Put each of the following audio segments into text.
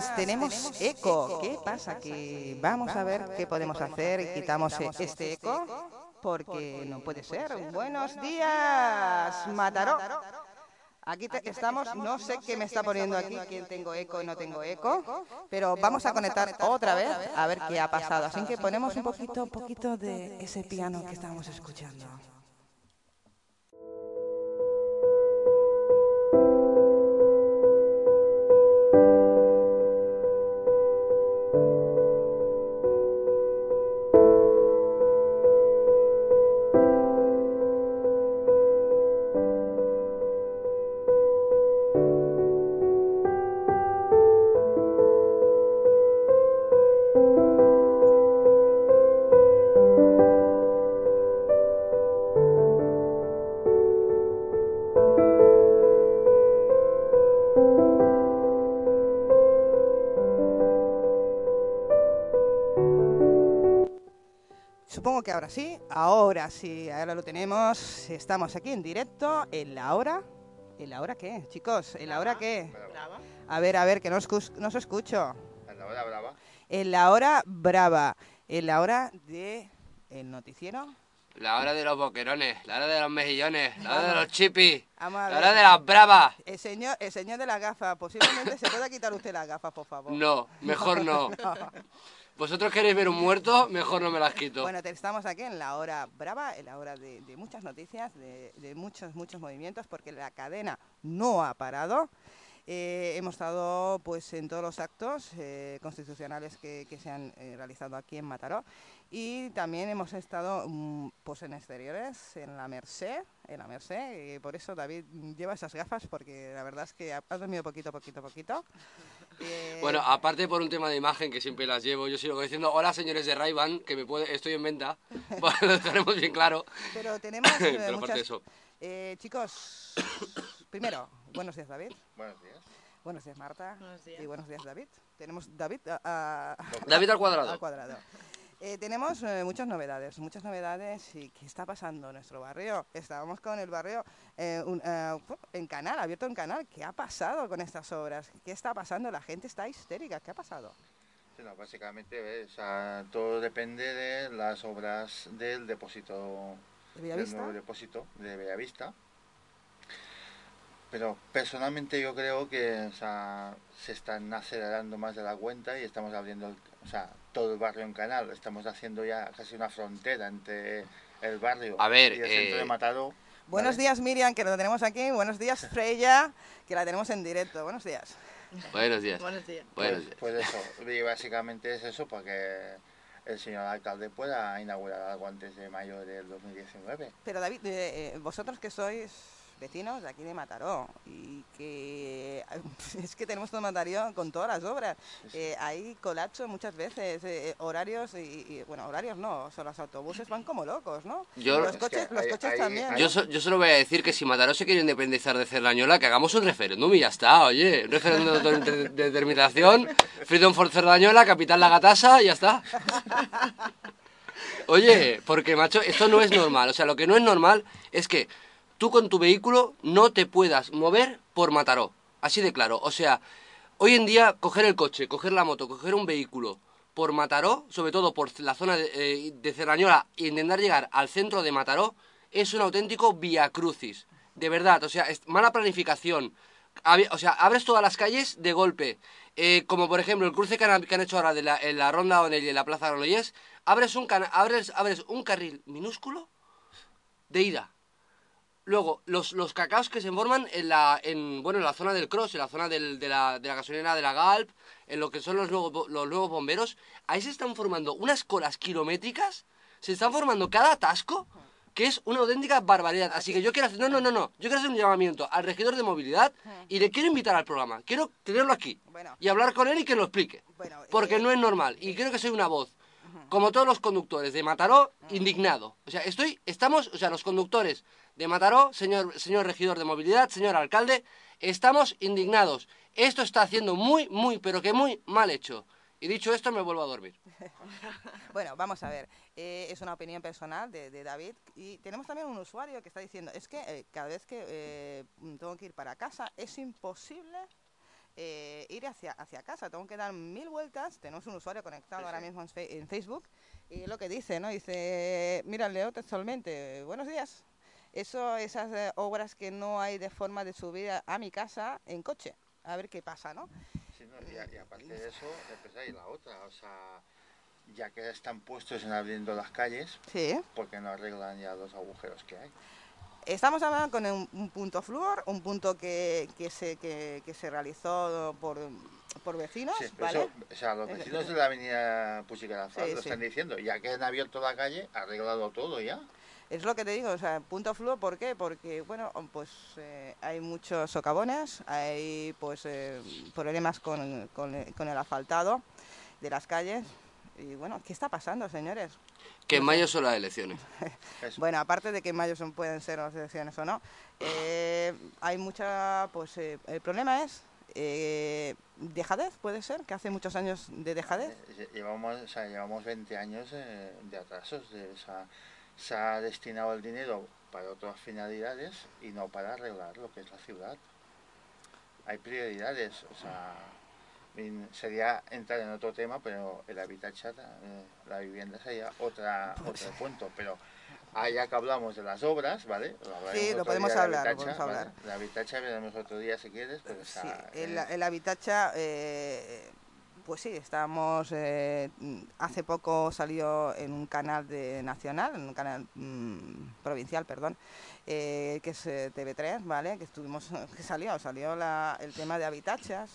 Buenas, tenemos eco. ¿Qué pasa? Que vamos a ver qué podemos hacer. Quitamos este eco porque no puede ser. Buenos días, Mataró. Aquí estamos, no sé qué me está poniendo aquí, quién tengo eco y no tengo eco, pero vamos a conectar otra vez a ver qué ha pasado. Así que ponemos un poquito, un poquito de ese piano que estamos escuchando. Sí, ahora sí, ahora lo tenemos. Estamos aquí en directo en la hora. ¿En la hora qué, chicos? ¿En la hora qué? A ver, a ver, que no os, no os escucho. En la hora brava. En la hora brava. En la hora de el noticiero. La hora de los boquerones, la hora de los mejillones, la hora de los chipis, la hora de las bravas. El señor, el señor de las gafas, posiblemente se pueda quitar usted las gafas, por favor. No, mejor no. ¿Vosotros queréis ver un muerto? Mejor no me las quito. Bueno, estamos aquí en la hora brava, en la hora de, muchas noticias, de, muchos, muchos movimientos, porque la cadena no ha parado. Eh, hemos estado pues en todos los actos eh, constitucionales que, se han eh, realizado aquí en Mataró y también hemos estado mm, pues en exteriores, en la Merced, en la Merced, por eso David lleva esas gafas porque la verdad es que ha dormido poquito, poquito, poquito. Bueno, aparte por un tema de imagen que siempre las llevo, yo sigo diciendo, hola señores de ray que me puede, estoy en venta, Bueno, lo dejaremos bien claro. Pero tenemos eh, Pero aparte muchas... de eso. Eh, chicos, primero, buenos días David, Buenos días. buenos días Marta Buenos días. y buenos días David. Tenemos David a- a- David al cuadrado. al cuadrado. Eh, tenemos eh, muchas novedades, muchas novedades y qué está pasando en nuestro barrio. Estábamos con el barrio eh, un- en canal, abierto en canal. ¿Qué ha pasado con estas obras? ¿Qué está pasando? La gente está histérica. ¿Qué ha pasado? No, básicamente, ¿ves? O sea, todo depende de las obras del depósito, ¿De del nuevo depósito de Bellavista. Pero personalmente yo creo que o sea, se están acelerando más de la cuenta y estamos abriendo el- o sea, todo el barrio en canal. Estamos haciendo ya casi una frontera entre el barrio A ver, y el centro de eh, Mataró. Buenos ¿vale? días Miriam, que lo tenemos aquí. Buenos días Freya, que la tenemos en directo. Buenos días. Buenos días. Buenos días. Buenos Pues, días. pues eso, y básicamente es eso para que el señor alcalde pueda inaugurar algo antes de mayo del 2019. Pero David, eh, eh, vosotros que sois vecinos de aquí de Mataró y que es que tenemos todo Mataró con todas las obras. Eh, hay colapso muchas veces, eh, horarios y, y, bueno, horarios no, o sea, los autobuses van como locos, ¿no? Yo- los coches, los hay- coches hay- también. Yo, ¿no? so- yo solo voy a decir que si Mataró se quiere independizar de Cerdañola, que hagamos un referéndum y ya está, oye. Un referéndum de, de- de determinación, Freedom for Cerdañola, capital La Gatasa y ya está. Oye, porque macho, esto no es normal. O sea, lo que no es normal es que tú con tu vehículo no te puedas mover por Mataró. Así de claro. O sea, hoy en día coger el coche, coger la moto, coger un vehículo por Mataró, sobre todo por la zona de, eh, de Cerrañola, e intentar llegar al centro de Mataró, es un auténtico via crucis. De verdad, o sea, es mala planificación. O sea, abres todas las calles de golpe. Eh, como por ejemplo el cruce que han, hecho ahora de la, en la Ronda Onel y en la Plaza Granollers. Abres un, abres, abres un carril minúsculo de ida. Luego, los, los cacaos que se forman en la, en, bueno, en la zona del cross, en la zona del- de, la, de la gasolinera de la Galp, en lo que son los nuevos, los nuevos bomberos, ahí se están formando unas colas kilométricas, se están formando cada atasco, que es una auténtica barbaridad. Así que yo quiero hacer, no, no, no, no, yo quiero hacer un llamamiento al regidor de movilidad y le quiero invitar al programa, quiero tenerlo aquí Bueno. y hablar con él y que lo explique. Bueno, Porque eh, no es normal. Y creo que soy una voz, como todos los conductores de Mataró, indignado. O sea, estoy, estamos, o sea, los conductores de Mataró, señor, señor regidor de movilidad, señor alcalde, estamos indignados. Esto está haciendo muy, muy, pero que muy mal hecho. Y dicho esto, me vuelvo a dormir. Bueno, vamos a ver. eh, es una opinión personal de, de David. Y tenemos también un usuario que está diciendo, es que eh, cada vez que eh, tengo que ir para casa es imposible eh, ir hacia, hacia casa. Tengo que dar mil vueltas. Tenemos un usuario conectado Sí, ahora mismo en, Fe- en Facebook. Y lo que dice, ¿no? Dice, mira, leo textualmente, buenos días. Eso, esas eh, obras que no hay de forma de subir a, a mi casa en coche. A ver qué pasa, ¿no? Sí, no, y, aparte de eso, después hay la otra, o sea, ya que están puestos en abriendo las calles, Sí. ¿por qué no arreglan ya los agujeros que hay? Estamos hablando con un, un punto flúor, un punto que, que se, que, que se realizó por, por vecinos, Sí, ¿vale? eso, o sea, los Es- vecinos de la avenida Puchicarafal Sí, lo sí. están diciendo, ya que han abierto la calle, arreglado todo ya. Es lo que te digo, o sea, punto flúor, ¿por qué? Porque, bueno, pues eh, hay muchos socavones, hay pues eh, problemas con, con, el- con el asfaltado de las calles. Y bueno, ¿qué está pasando, señores? Que en mayo son las elecciones. Bueno, aparte de que en mayo son, pueden ser las elecciones o no, eh, hay mucha, pues eh, el problema es eh, dejadez, puede ser, que hace muchos años de dejadez. Eh, Llevamos, o sea, llevamos 20 años eh, de atrasos, de, o sea, se ha destinado el dinero para otras finalidades y no para arreglar lo que es la ciudad. Hay prioridades, o sea, sería entrar en otro tema, pero el habitat, eh, la vivienda sería otra, Pues otro punto, pero allá que hablamos de las obras, ¿vale? Sí, lo podemos hablar, lo podemos ¿vale? hablar. De Habitatcha veremos otro día si quieres, pero Sí, sea, el, eh, el Habitacha, eh, pues sí, estamos, eh, hace poco salió en un canal de nacional, en un canal mm, provincial, perdón, eh, que es eh, TV3, ¿vale? Que estuvimos, que salió, salió el tema de Habitachas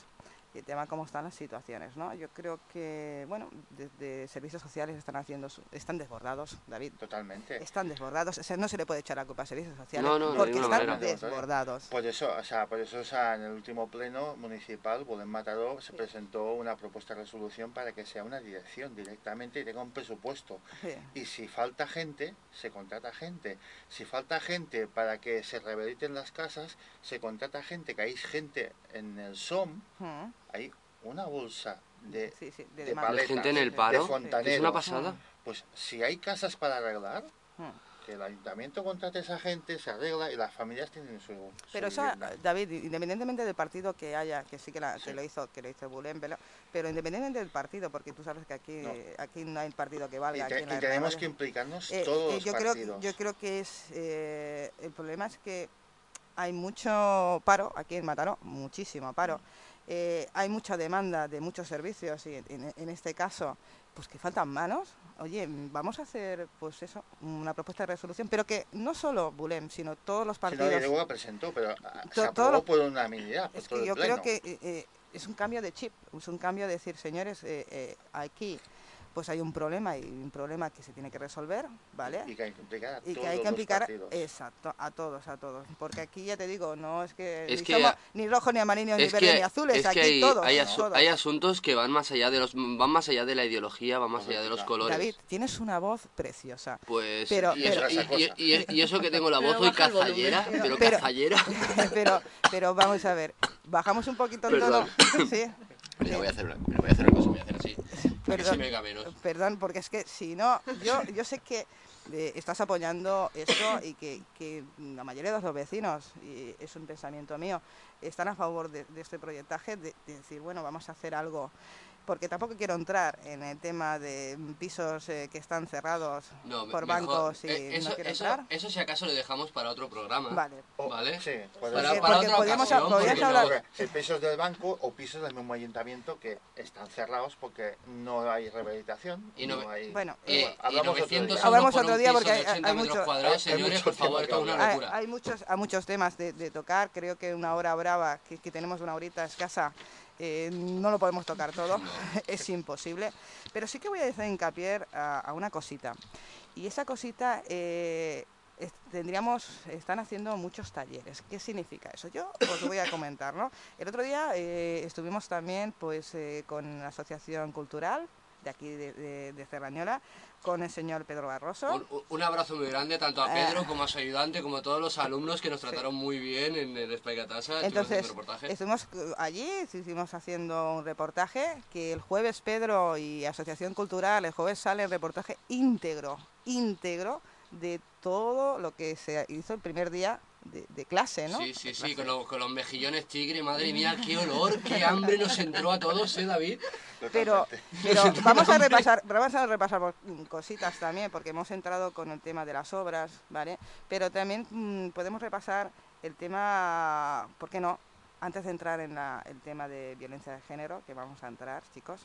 y el tema cómo están las situaciones, ¿no? Yo creo que, bueno, desde servicios sociales están haciendo, su- están desbordados, David. totalmente. Están desbordados, o sea, no se le puede echar la culpa a servicios sociales No, no, de porque están manera. desbordados. Por eso, o sea, por eso o sea, en el último pleno municipal, Bolén Mataró, se presentó una propuesta de resolución para que sea una dirección directamente y tenga un presupuesto. Sí. Y si falta gente, se contrata gente. Si falta gente para que se rehabiliten las casas, se contrata gente, que hay gente en el SOM. Hay una bolsa de, Sí, sí, de de paletas, gente en el de paro. fontanero. Es una pasada. Pues si hay casas para arreglar, Mm. que el ayuntamiento contrate a esa gente, se arregla y las familias tienen su, su Pero eso, vivienda. David, independientemente del partido que haya, que sí que, la- que Sí. lo hizo, que lo hizo Bulén, pero, pero independientemente del partido, porque tú sabes que aquí No. aquí no hay partido que Y, valga. te- aquí en la y tenemos que implicarnos Eh, todos eh, los yo creo, partidos. yo creo que es eh, el problema es que hay mucho paro aquí en Mataró, muchísimo paro. Eh, hay mucha demanda de muchos servicios y en, en este caso, pues que faltan manos. Oye, vamos a hacer, pues eso, una propuesta de resolución, pero que no solo Bulem, sino todos los no, partidos. luego la presentó, pero ah, se To- aprobó lo- por unanimidad, por Es todo que el yo pleno. creo que eh, eh, es un cambio de chip, es un cambio de decir, señores, eh, aquí pues hay un problema y un problema que se tiene que resolver, ¿vale? Y que hay que implicar a Y todos que hay que los implicar, partidos. exacto, a todos, a todos. Porque aquí ya te digo, no es que, Es ni, que somos a- ni rojo, ni amarillo, ni verde, ni azules, es aquí que hay, todos, hay, asu- todos. hay asuntos que van más allá de los van más allá de la ideología, van más allá de los claro. colores. David, tienes una voz preciosa. Pues Pero- y, pero- eso, y- y- y- y eso que tengo la voz Pero hoy cazallera, pero, Pero- cazallera. pero, pero vamos a ver, bajamos un poquito el tono. Sí. Mira, voy a hacer una, mira, voy a hacer una cosa, voy a hacer así. Perdón. se me oiga menos. Perdón, porque es que si no, yo, yo sé que eh, estás apoyando esto y que, que la mayoría de los vecinos, y es un pensamiento mío, están a favor de, de este proyectaje, de, de decir, bueno, vamos a hacer algo. Porque tampoco quiero entrar en el tema de pisos eh, que están cerrados No, por mejor- bancos y eh, eso, no quiero eso, entrar. eso si acaso lo dejamos para otro programa. Vale. O- ¿Vale? Sí, Para, para porque otra podemos- ocasión, hablar- no- pisos del banco o pisos del mismo ayuntamiento que están cerrados porque no hay rehabilitación. Y no- hay... Bueno, Eh, eh, y hablamos otro 900 día. Hablamos otro día porque hay- 80 hay metros mucho- cuadrados, señores, por favor, esto es una hay, locura. hay muchos, hay muchos temas de, de tocar. Creo que una hora brava, que, que tenemos una horita escasa, eh, no lo podemos tocar todo. es imposible. Pero sí que voy a hacer hincapié a, a una cosita. Y esa cosita, eh, es- tendríamos, están haciendo muchos talleres. ¿Qué significa eso? Yo os voy a comentar, ¿no? El otro día eh, estuvimos también pues con la Asociación Cultural de aquí de, de, de Cerrañola, con el señor Pedro Barroso. Un, un- abrazo muy grande tanto a Eh. Pedro como a su ayudante, como a todos los alumnos que nos trataron muy bien en el Espaicatasa. Entonces, reportaje. estuvimos eh, allí, estuvimos haciendo un reportaje, que el jueves Pedro y Asociación Cultural, el jueves sale el reportaje íntegro, íntegro de todo lo que se hizo el primer día de, de clase, ¿no? Sí, sí, sí, con, los- con los mejillones tigre, madre mía, qué olor, qué hambre nos entró a todos, ¿eh, David? Pero, pero vamos a repasar, vamos a repasar por- cositas también, porque hemos entrado con el tema de las obras, ¿vale? Pero también mm, podemos repasar el tema, ¿por qué no? Antes de entrar en la- el tema de violencia de género, que vamos a entrar, chicos,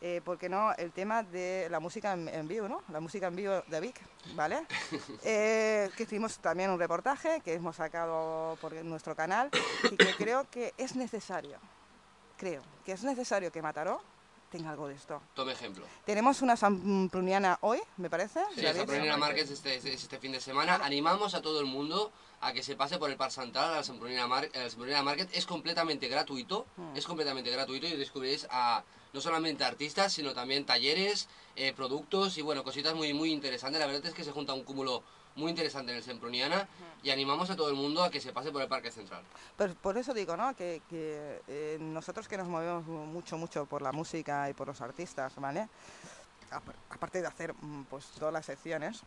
eh, ¿por qué no? El tema de la música en, en vivo, ¿no? La música en vivo de Vic, ¿vale? Eh, que hicimos también un reportaje que hemos sacado por nuestro canal y que creo que es necesario, creo que es necesario que Mataró tenga algo de esto. Tome ejemplo. Tenemos una sampruniana hoy, me parece. Sí, Prunina Market este, este, este fin de semana. Animamos a todo el mundo a que se pase por el Parc Central a la Samprunina, Mar- a la Samprunina Market. Es completamente gratuito, Mm. es completamente gratuito y descubriréis a no solamente artistas, sino también talleres, eh, productos y bueno, cositas muy muy interesantes. La verdad es que se junta un cúmulo muy interesante en el Semproniana y animamos a todo el mundo a que se pase por el Parque Central. Pues por eso digo, ¿no? Que, que, eh, nosotros que nos movemos mucho, mucho por la música y por los artistas, ¿vale? Apa- Aparte de hacer mm, pues todas las secciones,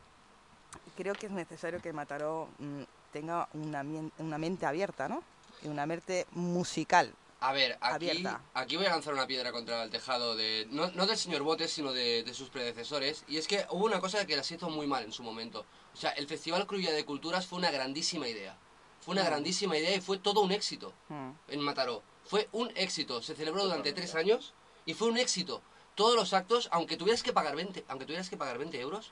creo que es necesario que Mataró mm, tenga una, una mente abierta, ¿no? Y una mente musical. A ver, aquí, Abierta. aquí voy a lanzar una piedra contra el tejado de no, no del señor Botes, sino de, de sus predecesores. Y es que hubo una cosa que las hizo muy mal en su momento. O sea, el Festival Cruilla de Culturas fue una grandísima idea. Fue una Mm. grandísima idea y fue todo un éxito Mm. en Mataró. Fue un éxito. Se celebró durante tres años y fue un éxito. Todos los actos, aunque tuvieras que pagar 20, aunque tuvieras que pagar 20 euros,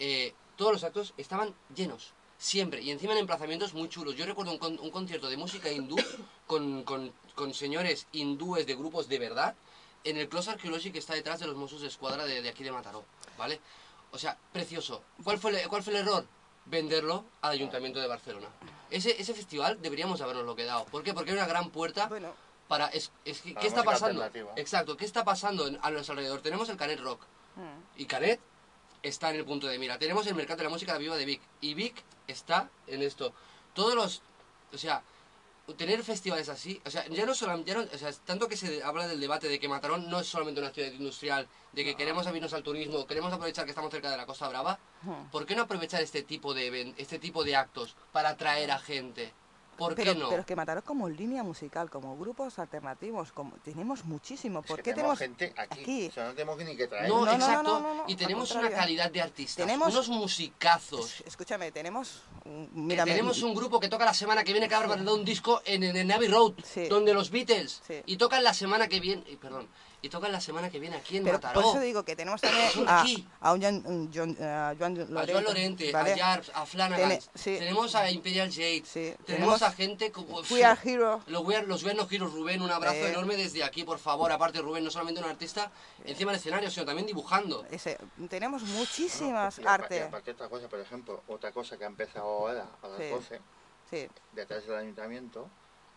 eh, todos los actos estaban llenos. Siempre. Y encima en emplazamientos muy chulos. Yo recuerdo un, con- un concierto de música hindú con, con- con señores hindúes de grupos de verdad en el Close Archaeology que está detrás de los Mossos de Escuadra de, de aquí de Mataró. ¿Vale? O sea, precioso. ¿Cuál fue el, cuál fue el error? Venderlo al Ayuntamiento de Barcelona. Ese, ese festival deberíamos habernoslo quedado. ¿Por qué? Porque era una gran puerta Bueno, para... Es, es que- Para ¿Qué está pasando? Exacto. ¿Qué está pasando en- a nuestro alrededor? Tenemos el Canet Rock. mm. Y Canet está en el punto de mira. Tenemos el mercado de la música viva de Vic. Y Vic está en esto. Todos los... O sea, tener festivales así... O sea, ya no solamente... No- o sea, tanto que se habla del debate de que Matarón no es solamente una ciudad industrial, de que queremos abrirnos al turismo, queremos aprovechar que estamos cerca de la Costa Brava. ¿Por qué no aprovechar este tipo de este tipo de actos para atraer a gente? ¿Por pero, qué no? pero es que Mataró como línea musical, como grupos alternativos, como tenemos muchísimo. Es ¿Por que qué tenemos tenemos gente aquí. aquí? O sea, no tenemos ni que traer. no, no, no, exacto. no, no, no, y tenemos una calidad de artistas, Tenemos- unos musicazos. Es- Escúchame, tenemos... un- Que Mira, me- tenemos un grupo que toca la semana que viene que habrá un disco en, en, en Abbey Road, Sí. donde los Beatles, Sí. y tocan la semana que viene, perdón, y tocan la semana que viene aquí en Pero Mataró. por eso digo que tenemos también a, aquí. a un Joan, un Joan- a Joan a Lorente, Joan Lorente, ¿vale? a Jarps, a Flanagan, Tene- sí. tenemos a Imperial Jade, Sí, tenemos, tenemos a gente como... We Are Hero. Los We Are, los We Are No Heroes, Rubén, un abrazo Eh. enorme desde aquí, por favor. Aparte, Rubén, no solamente un artista encima del escenario, sino también dibujando. Ese, tenemos muchísimas apa- Y artes. aparte otra cosa, por ejemplo, otra cosa que ha empezado ahora a las Sí. 12, Sí, detrás del ayuntamiento,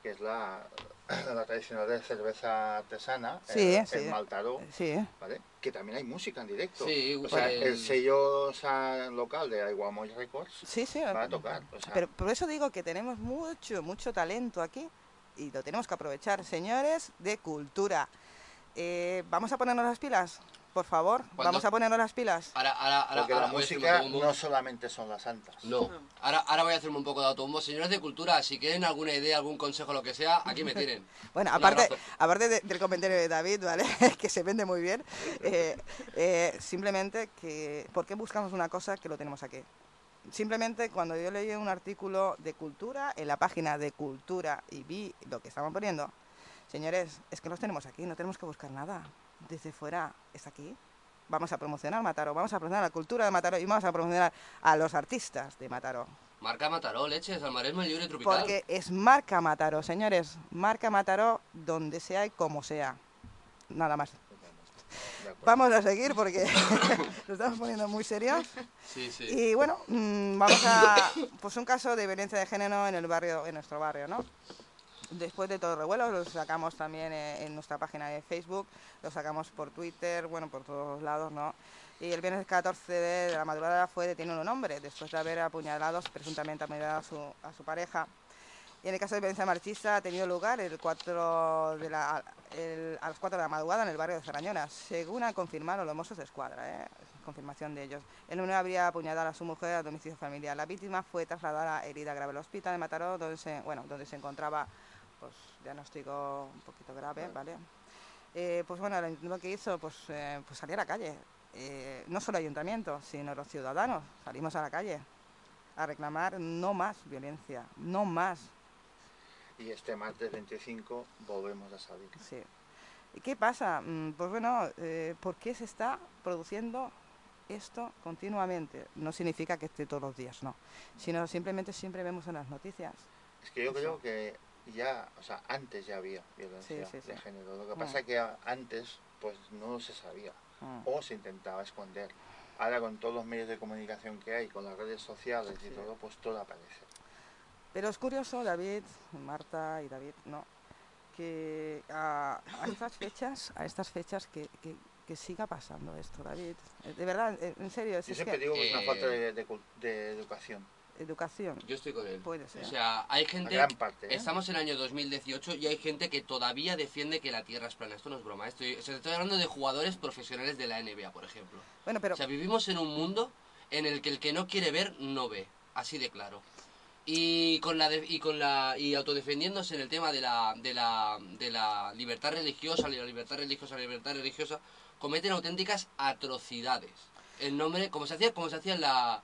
que es la, la tradicional de cerveza artesana, Sí, el, sí. el Maltaró, sí. ¿vale? Que también hay música en directo. Sí, o sea, el- el sello local de Aiguamoy Records Sí, sí. va a tocar. O sea, Pero por eso digo que tenemos mucho, mucho talento aquí y lo tenemos que aprovechar, señores de cultura. Eh, ¿Vamos a ponernos las pilas? Por favor, ¿Cuándo? vamos a ponernos las pilas. Ahora, ahora, ahora, Porque ahora la voy a hacerme música autobombo. no solamente son las santas. No. Ahora, ahora voy a hacerme un poco de autobombo. Señores de cultura, si quieren alguna idea, algún consejo, lo que sea, aquí me tienen. Bueno, Un aparte, abrazo. aparte de- del comentario de David, ¿vale? que se vende muy bien, eh, eh, simplemente que, ¿por qué buscamos una cosa que lo tenemos aquí? Simplemente cuando yo leí un artículo de cultura en la página de cultura y vi lo que estaban poniendo, señores, es que los tenemos aquí, no tenemos que buscar nada. Desde fuera es aquí. Vamos a promocionar Mataró, vamos a promocionar la cultura de Mataró y vamos a promocionar a los artistas de Mataró. Marca Mataró, leches, al maresmo libre tropical. Porque es marca Mataró, señores. Marca Mataró donde sea y como sea. Nada más. Vamos a seguir porque nos estamos poniendo muy serios. Sí, sí. Y bueno, mm, vamos a. Pues un caso de violencia de género en el barrio, en nuestro barrio, ¿no? Después de todo el revuelo, lo sacamos también eh, en nuestra página de Facebook, lo sacamos por Twitter, bueno, por todos lados, ¿no? Y el viernes 14 de la madrugada fue detenido un hombre después de haber apuñalado, presuntamente apuñalado a su, a su pareja. Y en el caso de violencia marchista ha tenido lugar el 4 de la, el- a las 4 de la madrugada en el barrio de Zarañona, según han confirmado los Mossos de Escuadra, ¿eh? confirmación de ellos. El hombre habría apuñalado a su mujer a domicilio familiar. La víctima fue trasladada herida grave al hospital de Mataró, donde se, bueno, donde se encontraba pues, diagnóstico un poquito grave, ¿vale? Eh, pues bueno, ayuntamiento que hizo, pues, eh, pues salir a la calle. Eh, no solo el ayuntamiento, sino los ciudadanos. Salimos a la calle a reclamar no más violencia, no más Y este martes 25 volvemos a salir. Sí. ¿Y qué pasa? Mm, Pues bueno, eh, ¿por qué se está produciendo esto continuamente? No significa que esté todos los días, no. Sino simplemente siempre vemos en las noticias. Es que yo Eso. creo que ya, o sea, antes ya había violencia Sí, sí, de género. Lo que Mm. pasa es que antes pues no se sabía Mm. o se intentaba esconder. Ahora con todos los medios de comunicación que hay, con las redes sociales y todo, pues todo aparece. Pero es curioso, David, Marta y David, ¿no? Que a, a estas fechas, a estas fechas que, que- que siga pasando esto, David. Eh, De verdad, eh, en serio, es, Yo es siempre que digo que es una Eh, falta de, de cul- de educación, educación Yo estoy con él. puede ser. O sea, hay gente... gran parte. ¿eh? Estamos en el año 2018 y hay gente que todavía defiende que la Tierra es plana. Esto no es broma. Estoy, o sea, estoy hablando de jugadores profesionales de la NBA, por ejemplo. bueno, pero O sea, vivimos en un mundo en el que el que no quiere ver, no ve. Así de claro. Y con la de- y con la y autodefendiéndose en el tema de la, de la de la libertad religiosa, la libertad religiosa, la libertad religiosa, cometen auténticas atrocidades. En nombre, como se hacía, como se hacía en la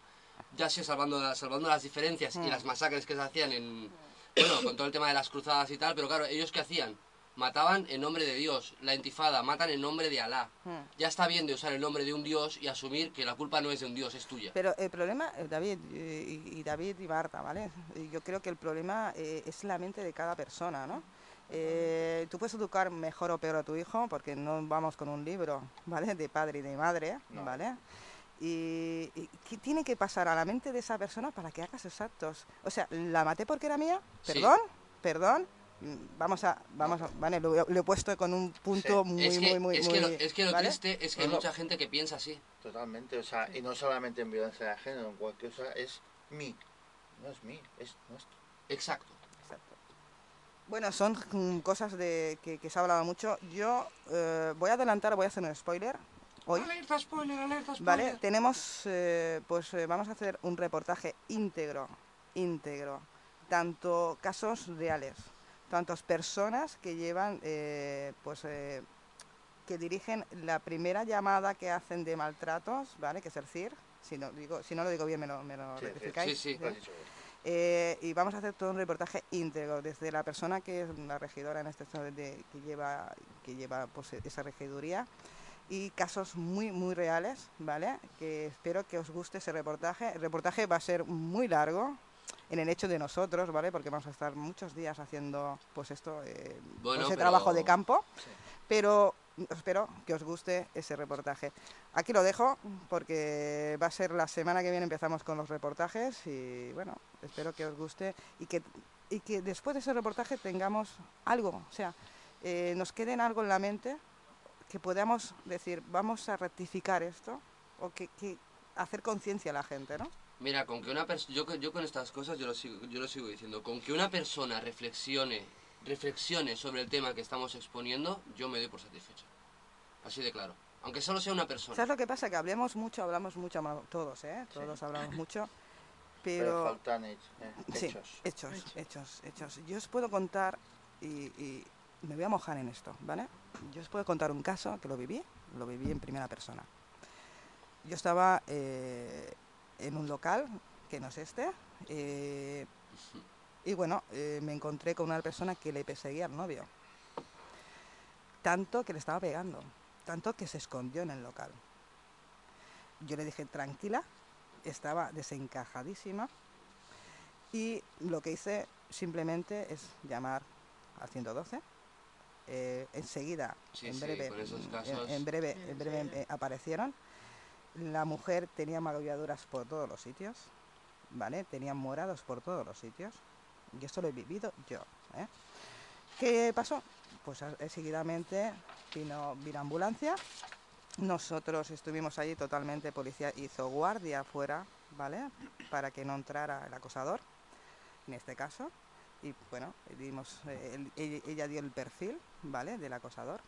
ya sé salvando salvando las diferencias y Mm. las masacres que se hacían en bueno, con todo el tema de las cruzadas y tal, pero claro, ellos qué hacían? Mataban en nombre de Dios, la intifada, matan en nombre de Alá. Mm. Ya está bien de usar el nombre de un dios y asumir que la culpa no es de un dios, es tuya. Pero el problema, eh, David eh, y, y David y Marta, ¿vale? Y Yo creo que el problema eh, es la mente de cada persona, ¿no? Eh, tú puedes educar mejor o peor a tu hijo porque no vamos con un libro, ¿vale? De padre y de madre, No. ¿vale? Y, y ¿qué tiene que pasar a la mente de esa persona para que haga esos actos? O sea, ¿la maté porque era mía? Sí. ¿Perdón? ¿Perdón? Mm, Vamos a, vamos a, vale, lo, lo he puesto con un punto Sí. muy, es que, muy, muy, es que lo, es que lo ¿vale? triste es que hay mucha gente que piensa así. Totalmente, o sea, y no solamente en violencia de género, en cualquier cosa, es mí. No es mí, es nuestro. Exacto. Exacto. Bueno, son mm, cosas de que, que se ha hablado mucho. Yo eh, voy a adelantar, voy a hacer un spoiler hoy. Alerta spoiler, alerta spoiler. Vale, tenemos, eh, pues eh, vamos a hacer un reportaje íntegro, íntegro, tanto casos reales, tantas personas que llevan, eh, pues, eh, que dirigen la primera llamada que hacen de maltratos, ¿vale? Que es el CIR. Si no, digo, si no lo digo bien, me lo, me lo Sí, sí, rectificáis. sí, sí. Lo has dicho bien. Eh, y vamos a hacer todo un reportaje íntegro, desde la persona que es la regidora en este estado de, que lleva, que lleva pues, esa regiduría y casos muy, muy reales, ¿vale? Que espero que os guste ese reportaje. El reportaje va a ser muy largo en el hecho de nosotros, ¿vale? Porque vamos a estar muchos días haciendo, pues esto, eh, Bueno, ese pero- trabajo de campo. Sí. Pero espero que os guste ese reportaje. Aquí lo dejo porque va a ser la semana que viene empezamos con los reportajes y bueno, espero que os guste y que, y que después de ese reportaje tengamos algo, o sea, eh, nos quede en algo en la mente que podamos decir, vamos a rectificar esto o que, que hacer conciencia a la gente, ¿no? Mira, con que una persona, yo, con- yo con estas cosas yo lo sigo, yo lo sigo diciendo, con que una persona reflexione, reflexione sobre el tema que estamos exponiendo, yo me doy por satisfecho. Así de claro. Aunque solo sea una persona. ¿Sabes lo que pasa? Que hablemos mucho, hablamos mucho, todos, ¿eh? Todos hablamos mucho, Pero, pero... faltan hech- eh, Sí, hechos. hechos, hechos, hechos. Yo os puedo contar, y, y me voy a mojar en esto, ¿vale? Yo os puedo contar un caso que lo viví, lo viví en primera persona. Yo estaba eh, en un local, que no es este, eh, y bueno, eh, me encontré con una persona que le perseguía al novio. Tanto que le estaba pegando, tanto que se escondió en el local. Yo le dije, tranquila, estaba desencajadísima. Y lo que hice simplemente es llamar al 112. Eh, enseguida, Sí, en sí, breve, en- breve, en breve eh, aparecieron. La mujer tenía magulladuras por todos los sitios, ¿vale? Tenía morados por todos los sitios. Y esto lo he vivido yo. ¿eh? ¿Qué pasó? Pues seguidamente vino, vino ambulancia. Nosotros estuvimos allí totalmente, policía hizo guardia afuera, ¿vale? Para que no entrara el acosador, en este caso. Y bueno, dimos, eh, el- ella, dio el perfil, ¿vale? Del acosador.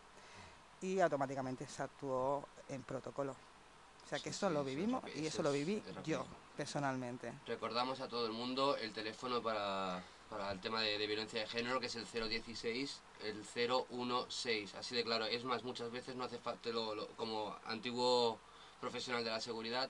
Y automáticamente se actuó en protocolo. O sea que Sí, eso sí, lo vivimos y eso eso lo viví es yo, personalmente. Recordamos a todo el mundo el teléfono para, para el tema de, de violencia de género, que es el 016, el 016. Así de claro. Es más, muchas veces no hace falta, lo- lo- como antiguo profesional de la seguridad,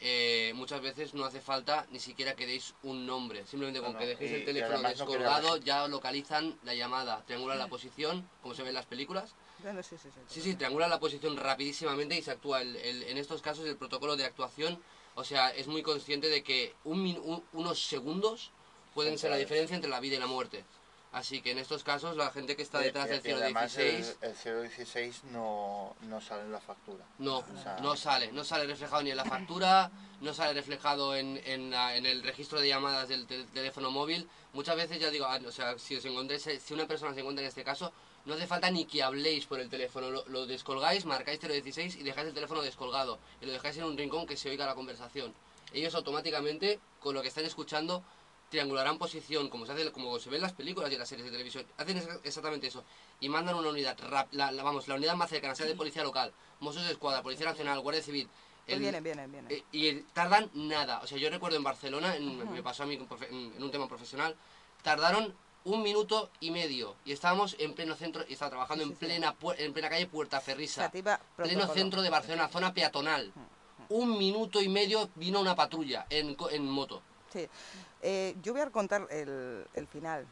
eh, muchas veces no hace falta ni siquiera que deis un nombre. Simplemente No, con no, que dejéis y- el teléfono no descolgado ya localizan la llamada, triangulan la posición, como se ve en las películas. Bueno, sí, sí, sí, Sí, sí, triangulan la posición rapidísimamente y se actúa. El, el- en estos casos el protocolo de actuación, o sea, es muy consciente de que un min- un- unos segundos pueden ser la diferencia entre la vida y la muerte. Así que en estos casos la gente que está detrás y- del y además 016 el, el 016 no, no sale en la factura. no, O sea, no sale, no sale reflejado ni en la factura, no sale reflejado en, en, la- en el registro de llamadas del tel- teléfono móvil. Muchas veces ya digo, ah, o sea, si os encontráis, si una persona se encuentra en este caso, no hace falta ni que habléis por el teléfono, lo, lo descolgáis, marcáis 016 y dejáis el teléfono descolgado y lo dejáis en un rincón que se oiga la conversación. Ellos automáticamente, con lo que están escuchando, triangularán posición, como se hace, como se ve en las películas y en las series de televisión. Hacen exa- exactamente eso. Y mandan una unidad, rap- la, la- vamos, la unidad más cercana, sea de policía local, Mossos de Escuadra, Policía Nacional, Guardia Civil. Pues el- vienen, vienen, vienen. eh, y el- tardan nada. O sea, yo recuerdo en Barcelona, en- me pasó a mí en, en un tema profesional, tardaron un minuto y medio. Y estábamos en pleno centro, y estaba trabajando Sí, en sí. plena pu- en plena calle Puerta Ferrisa, pleno protocolo. centro de Barcelona, zona peatonal. Un minuto y medio vino una patrulla en, en moto. Sí. Eh, yo voy a contar el, el final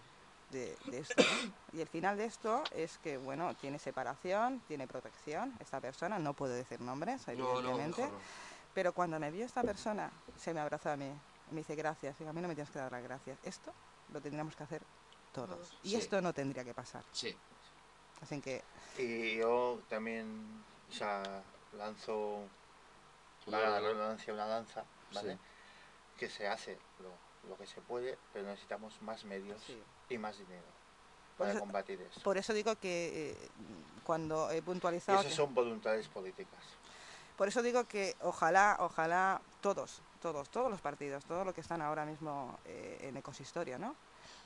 de, de esto. ¿no? Y el final de esto es que, bueno, tiene separación, tiene protección. Esta persona, no puedo decir nombres, No, no, evidentemente. no. Pero cuando me vio esta persona, se me abrazó a mí. y Me dice, gracias. Digo, a mí no me tienes que dar las gracias. Esto lo tendríamos que hacer todos. Y Sí. esto no tendría que pasar. Sí. Así que, Y yo también o sea, lanzo Una una lanza, ¿vale? Sí. Que se hace lo, lo que se puede, pero necesitamos más medios Sí. y más dinero para eso- combatir esto. por eso digo que eh, cuando he Y puntualizado... eso que- son voluntades políticas. Por eso digo que ojalá, ojalá todos, todos, todos los partidos, todos los que están ahora mismo eh, en Ecosistoria, ¿no?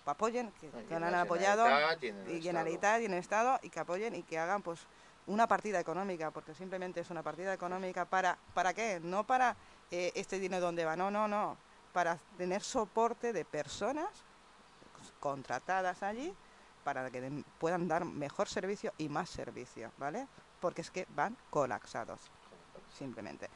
Apoyen, que, Y que en han apoyado, y en el y en Estado. Generalitat y en el Estado, y que apoyen y que hagan pues una partida económica, porque simplemente es una partida económica para, ¿para qué? No para eh, este dinero dónde va, no, no, no, para tener soporte de personas contratadas allí para que puedan dar mejor servicio y más servicio, ¿vale? Porque es que van colapsados simplemente.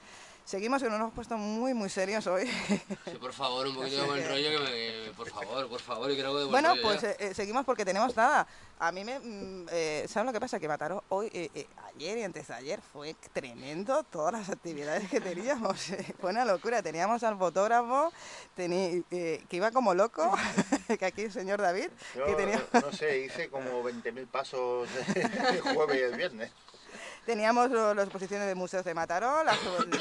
Seguimos que nos hemos puesto muy, muy serios hoy. Sí, por favor, un poquito de buen rollo que me... que- por favor, por favor, yo quiero algo de buen bueno, rollo pues eh, eh, seguimos porque tenemos nada. A mí me... mm, eh, ¿Saben lo que pasa? Que Mataró hoy, eh, eh, ayer y antes de ayer fue tremendo todas las actividades que teníamos. fue una locura. Teníamos al fotógrafo eh, que iba como loco, que aquí el señor David, Yo, que tenía... no sé, hice como 20.000 pasos el jueves y el viernes. Teníamos las exposiciones de museos de Mataró, la,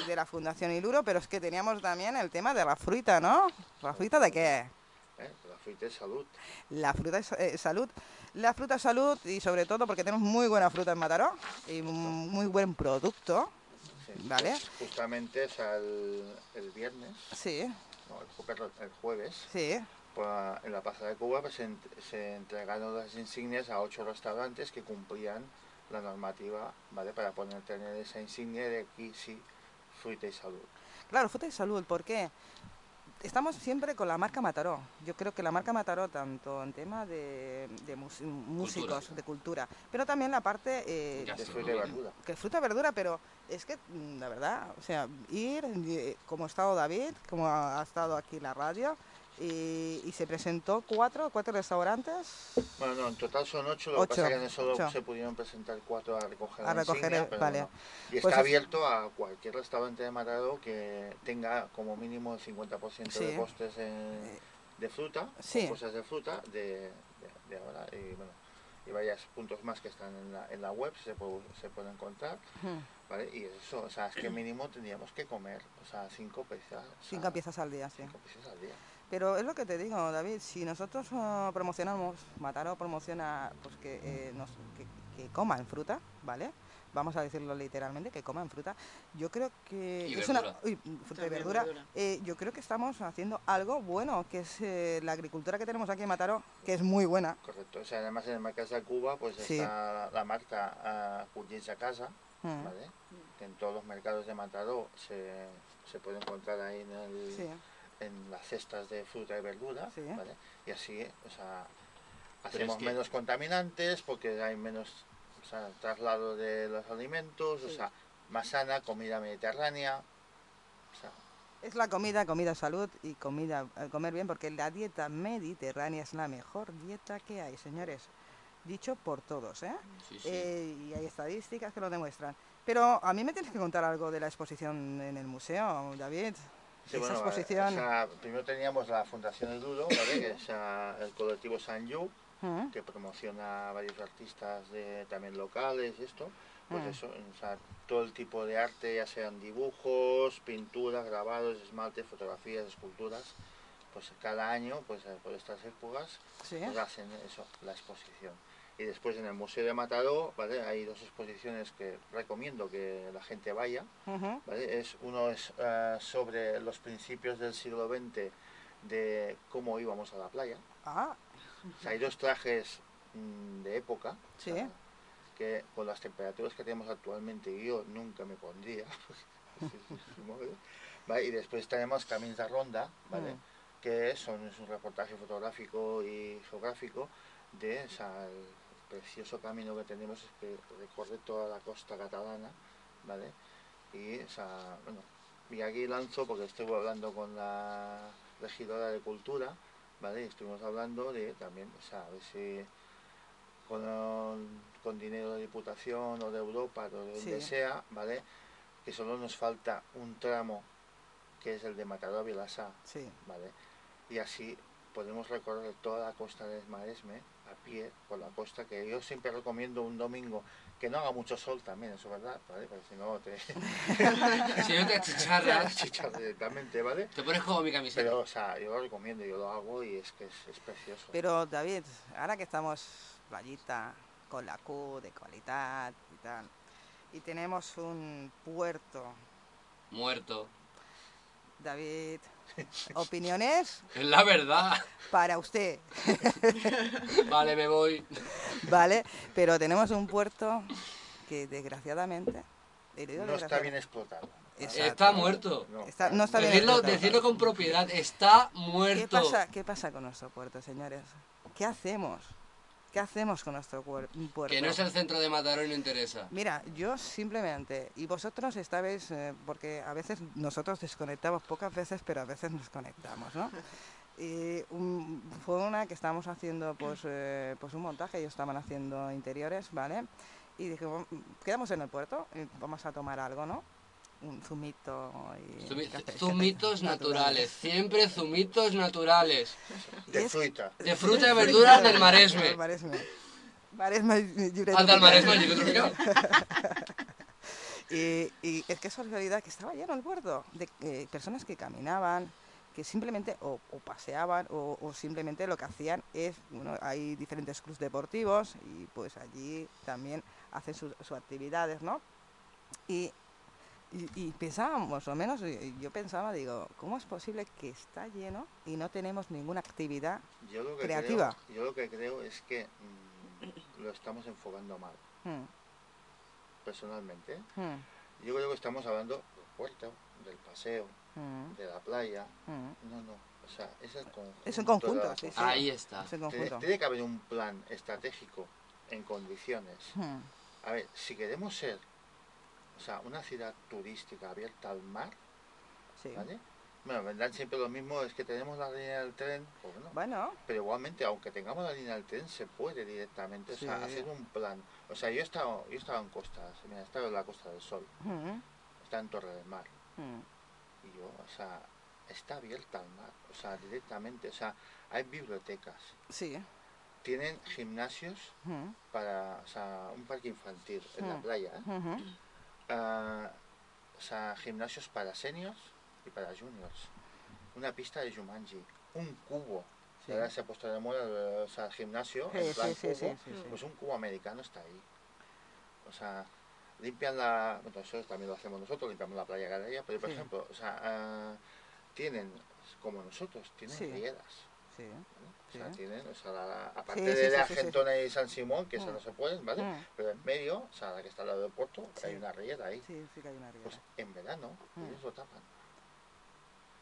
de la Fundación Iluro, pero es que teníamos también el tema de la fruta, ¿no? ¿La fruta de qué? ¿eh? La fruta es salud. La fruta es eh, salud. La fruta es salud y sobre todo porque tenemos muy buena fruta en Mataró y muy buen producto. Sí. Vale. Pues justamente sea, el, el viernes, Sí, no, el, jueves, sí, pues, en la Plaza de Cuba pues, se entregaron las insignias a ocho restaurantes que cumplían la normativa, ¿vale? Para poder tener esa insignia de aquí sí, fruta y salud. Claro, fruta y salud, ¿por qué? Estamos siempre con la marca Mataró. Yo creo que la marca Mataró, tanto en tema de, de mus- músicos, de cultura, pero también la parte eh, De fruta y verdura. que fruta y verdura, pero es que, mm, la verdad, o sea, ir, eh, como ha estado David, como ha, ha estado aquí la radio, y, y se presentó cuatro, cuatro restaurantes Bueno, no, en total son ocho, lo Ocho, que pasa es que en solo ocho. se pudieron presentar cuatro a recoger A recoger insignia, el- pero vale. Y Pues está es- abierto a cualquier restaurante de Mataró que tenga como mínimo el 50% Sí. de costes en- de fruta, sí. o cosas de fruta de, de, de ahora. Y bueno, y varios puntos más que están en la, en la web, se puede, se puede encontrar. mm, ¿vale? Y eso, o sea, es que mínimo tendríamos que comer, o sea, cinco piezas. sea, cinco piezas al día, sí. Cinco piezas al día. Pero es lo que te digo, David, si nosotros ah, promocionamos, Mataró promociona pues que, eh, nos, que, que coman fruta, ¿vale? Vamos a decirlo literalmente, que coman fruta. Yo creo que Y es verdura. una uy, fruta y verdura. verdura. Eh, yo creo que estamos haciendo algo bueno, que es eh, la agricultura que tenemos aquí en Mataró, que es muy buena. Correcto. O sea, además en el Mercado de Cuba, pues Sí. está la marca uh, Cullins a casa, Mm, ¿vale? Que en todos los mercados de Mataró se, se puede encontrar ahí en, el, Sí, en las cestas de fruta y verdura, Sí. ¿vale? Y así, o sea, hacemos es que- menos contaminantes porque hay menos o sea, traslado de los alimentos, o sea, más sana, comida mediterránea, o sea, es la comida, comida salud y comida, eh, comer bien, porque la dieta mediterránea es la mejor dieta que hay, señores. Dicho por todos, ¿eh? Sí, sí. Eh, y hay estadísticas que lo demuestran. Pero a mí me tienes que contar algo de la exposición en el museo, David. Sí, Esa bueno, eh, exposición. o sea, primero teníamos la Fundación El Duro, ¿vale? que es ah, el colectivo San Yu, Mm, que promociona a varios artistas de, también locales y esto. Pues Mm. eso, o sea, todo el tipo de arte, ya sean dibujos, pinturas, grabados, esmaltes, fotografías, esculturas, pues cada año, pues eh, por estas épocas, sí. pues hacen eso, la exposición. Y después en el Museo de Mataró, ¿vale? Hay dos exposiciones que recomiendo que la gente vaya. ¿vale? Es, uno es eh, sobre los principios del siglo XX de cómo íbamos a la playa. Ah, O sea, hay dos trajes mm, de época, o Sí. sea, que con las temperaturas que tenemos actualmente yo nunca me pondría. ¿vale? Y después tenemos Caminos de Ronda, ¿vale? Mm. que son, es un reportaje fotográfico y geográfico de o sea, el precioso camino que tenemos es que recorre toda la costa catalana, ¿vale? Y, o sea, bueno, y aquí lanzo porque estuve hablando con la regidora de cultura, ¿vale? Y estuvimos hablando de también, o sea, a ver si con, con dinero de Diputación o de Europa o de donde Sí. sea, ¿vale? Que solo nos falta un tramo que es el de Mataró a Vilassar, sí. ¿vale? Y así podemos recorrer toda la costa del Maresme a pie por la costa, que yo siempre recomiendo un domingo que no haga mucho sol también, eso es verdad, ¿vale? Porque si no te Si no te achicharras, chichas directamente, ¿vale? te pones como mi camiseta. Pero, o sea, yo lo recomiendo, yo lo hago y es que es, es precioso. Pero David, ahora que estamos playita con la Q de calidad y tal, y tenemos un puerto, Muerto. David, opiniones Es la verdad. para usted, Vale, me voy. ¿vale? Pero tenemos un puerto que desgraciadamente, no está bien explotado. Exacto. Está muerto. No. Está- no está bien Decirlo, explotado. decirlo con propiedad. Está ¿Qué muerto. pasa, ¿Qué pasa con nuestro puerto, señores? ¿Qué hacemos? ¿Qué hacemos con nuestro cuer- puerto? Que no es el centro de Mataró y no interesa. Mira, yo simplemente, y vosotros estabais, eh, porque a veces nosotros desconectamos pocas veces, pero a veces nos conectamos, ¿no? Y un- fue una que estábamos haciendo pues, eh, pues un montaje, ellos estaban haciendo interiores, ¿vale? Y dije, "Bueno, quedamos en el puerto y vamos a tomar algo, ¿no? Un zumito y... Zumi- café- Zumitos café- naturales. Siempre zumitos naturales. De Es- fruta. De fruta y verduras del Maresme. Del Maresme. Maresme y- llibre Anda al tropical. Maresme, Y, y es que es realidad que estaba lleno el puerto de eh, personas que caminaban, que simplemente o, o paseaban o, o simplemente lo que hacían es, bueno, hay diferentes clubes deportivos y pues allí también hacen sus, sus actividades, ¿no? Y, y, y pensábamos, o menos yo pensaba, digo, ¿cómo es posible que está lleno y no tenemos ninguna actividad? Yo lo que creativa. Creo, yo lo que creo es que mm, lo estamos enfocando mal. Hmm, personalmente, Mm, yo creo que estamos hablando del puerto, del paseo, mm, de la playa. No, no. O sea, es el conjunto. Es un conjunto, cosa. sí, sí. Ahí está. Es Tiene, conjunto. tiene que haber un plan estratégico en condiciones. A ver, si queremos ser, o sea, una ciudad turística abierta al mar, sí. ¿vale? Bueno, vendrán siempre lo mismo, es que tenemos la línea del tren, pues bueno, Bueno, pero igualmente, aunque tengamos la línea del tren, se puede directamente, o sea, hacer un plan. O sea, yo he estado, yo he estado en costas, mira, he estado en la Costa del Sol, mm, estado en Torre del Mar, mm, y yo, o sea, está abierta al mar, o sea, directamente, o sea, hay bibliotecas, sí. tienen gimnasios mm, para, o sea, un parque infantil en la playa, ¿eh? Ah, o sea, gimnasios para seniors y para juniors. Una pista de Jumanji, un cubo. Sí. Ahora se ha puesto de moda o sea, el gimnasio, Sí, en plan sí, cubo, pues un cubo americano está ahí. O sea, limpian la... Bueno, eso también lo hacemos nosotros, limpiamos la playa Galería, pero por ejemplo, o sea, ah, tienen, como nosotros, tienen Sí. rieras. Sí. O sea, tienen, o sea, la- aparte Sí, de sí, la sí, sí. Argentona y San Simón, que Mm. no se pueden, ¿vale? Mm. Pero en medio, o sea, la que está al lado del puerto, hay una riera ahí. Sí, sí que hay una riera. Pues en verano Mm. ellos lo tapan.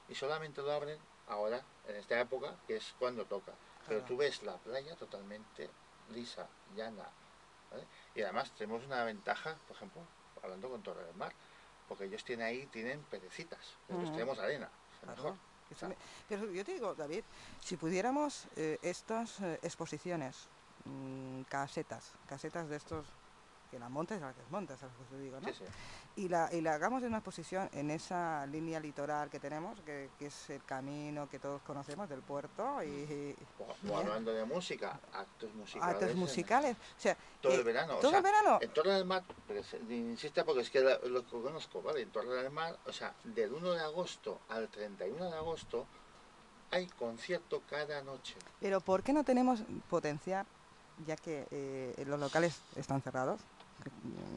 Y solamente lo abren ahora, en esta época, que es cuando toca. Pero Claro. tú ves la playa totalmente lisa, llana. ¿vale? Y además tenemos una ventaja, por ejemplo, hablando con Torre del Mar, porque ellos tienen ahí, tienen pedecitas. Nosotros Ujú. tenemos arena. es Claro. mejor. Pero yo te digo, David, si pudiéramos eh, estas eh, exposiciones, mm, casetas, casetas de estos, que la montes, la que montas, es lo que te digo, ¿no? Sí, sí. Y la, y la hagamos en una exposición en esa línea litoral que tenemos, que, que es el camino que todos conocemos del puerto y, y O, o hablando de música, actos musicales. actos en- musicales. O sea, Todo eh, el verano. o todo sea, el verano. En Torre del Mar, insiste porque es que lo que conozco, ¿vale? En Torre del Mar, o sea, del 1 de agosto al 31 de agosto hay concierto cada noche. Pero ¿por qué no tenemos potenciar, ya que eh, los locales están cerrados?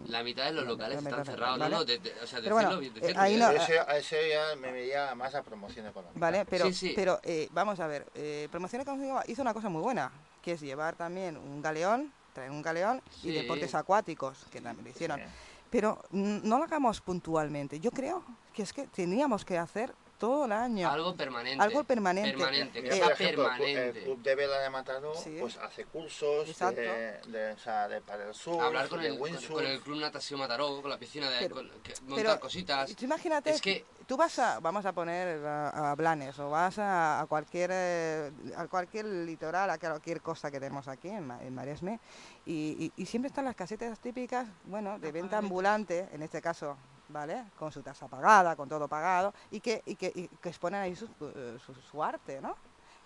La mitad de los locales mitad, están ¿vale? cerrados. No, no, de- de- o sea, Pero decirlo bueno, bien, eh, ahí bien. no- ese ya me veía más a promoción económica. Vale, pero, Sí, sí. pero eh, vamos a ver, eh, Promoción Económica hizo una cosa muy buena, que es llevar también un galeón, traer un galeón y deportes acuáticos, que también lo hicieron. Sí. Pero no lo hagamos puntualmente. Yo creo que es que teníamos que hacer todo el año. Algo permanente. Algo permanente. Permanente, que Mira, sea ejemplo, permanente. el Club de Vela de Mataró Sí. pues hace cursos Exacto. de, de, o sea, de para el sur, Hablar con de el, con, con el Club Natación Mataró, con la piscina de Pero- con- que- montar pero, cositas. Tú imagínate, Es que- tú vas a, vamos a poner a, a Blanes o vas a, a cualquier eh, a cualquier litoral, a cualquier cosa que tenemos aquí en, en Maresme y, y- y siempre están las casetas típicas, bueno, de venta ambulante, en este caso, ¿vale? Con su tasa pagada, con todo pagado y que, y que, y que exponen ahí su, eh, su, su arte, ¿no?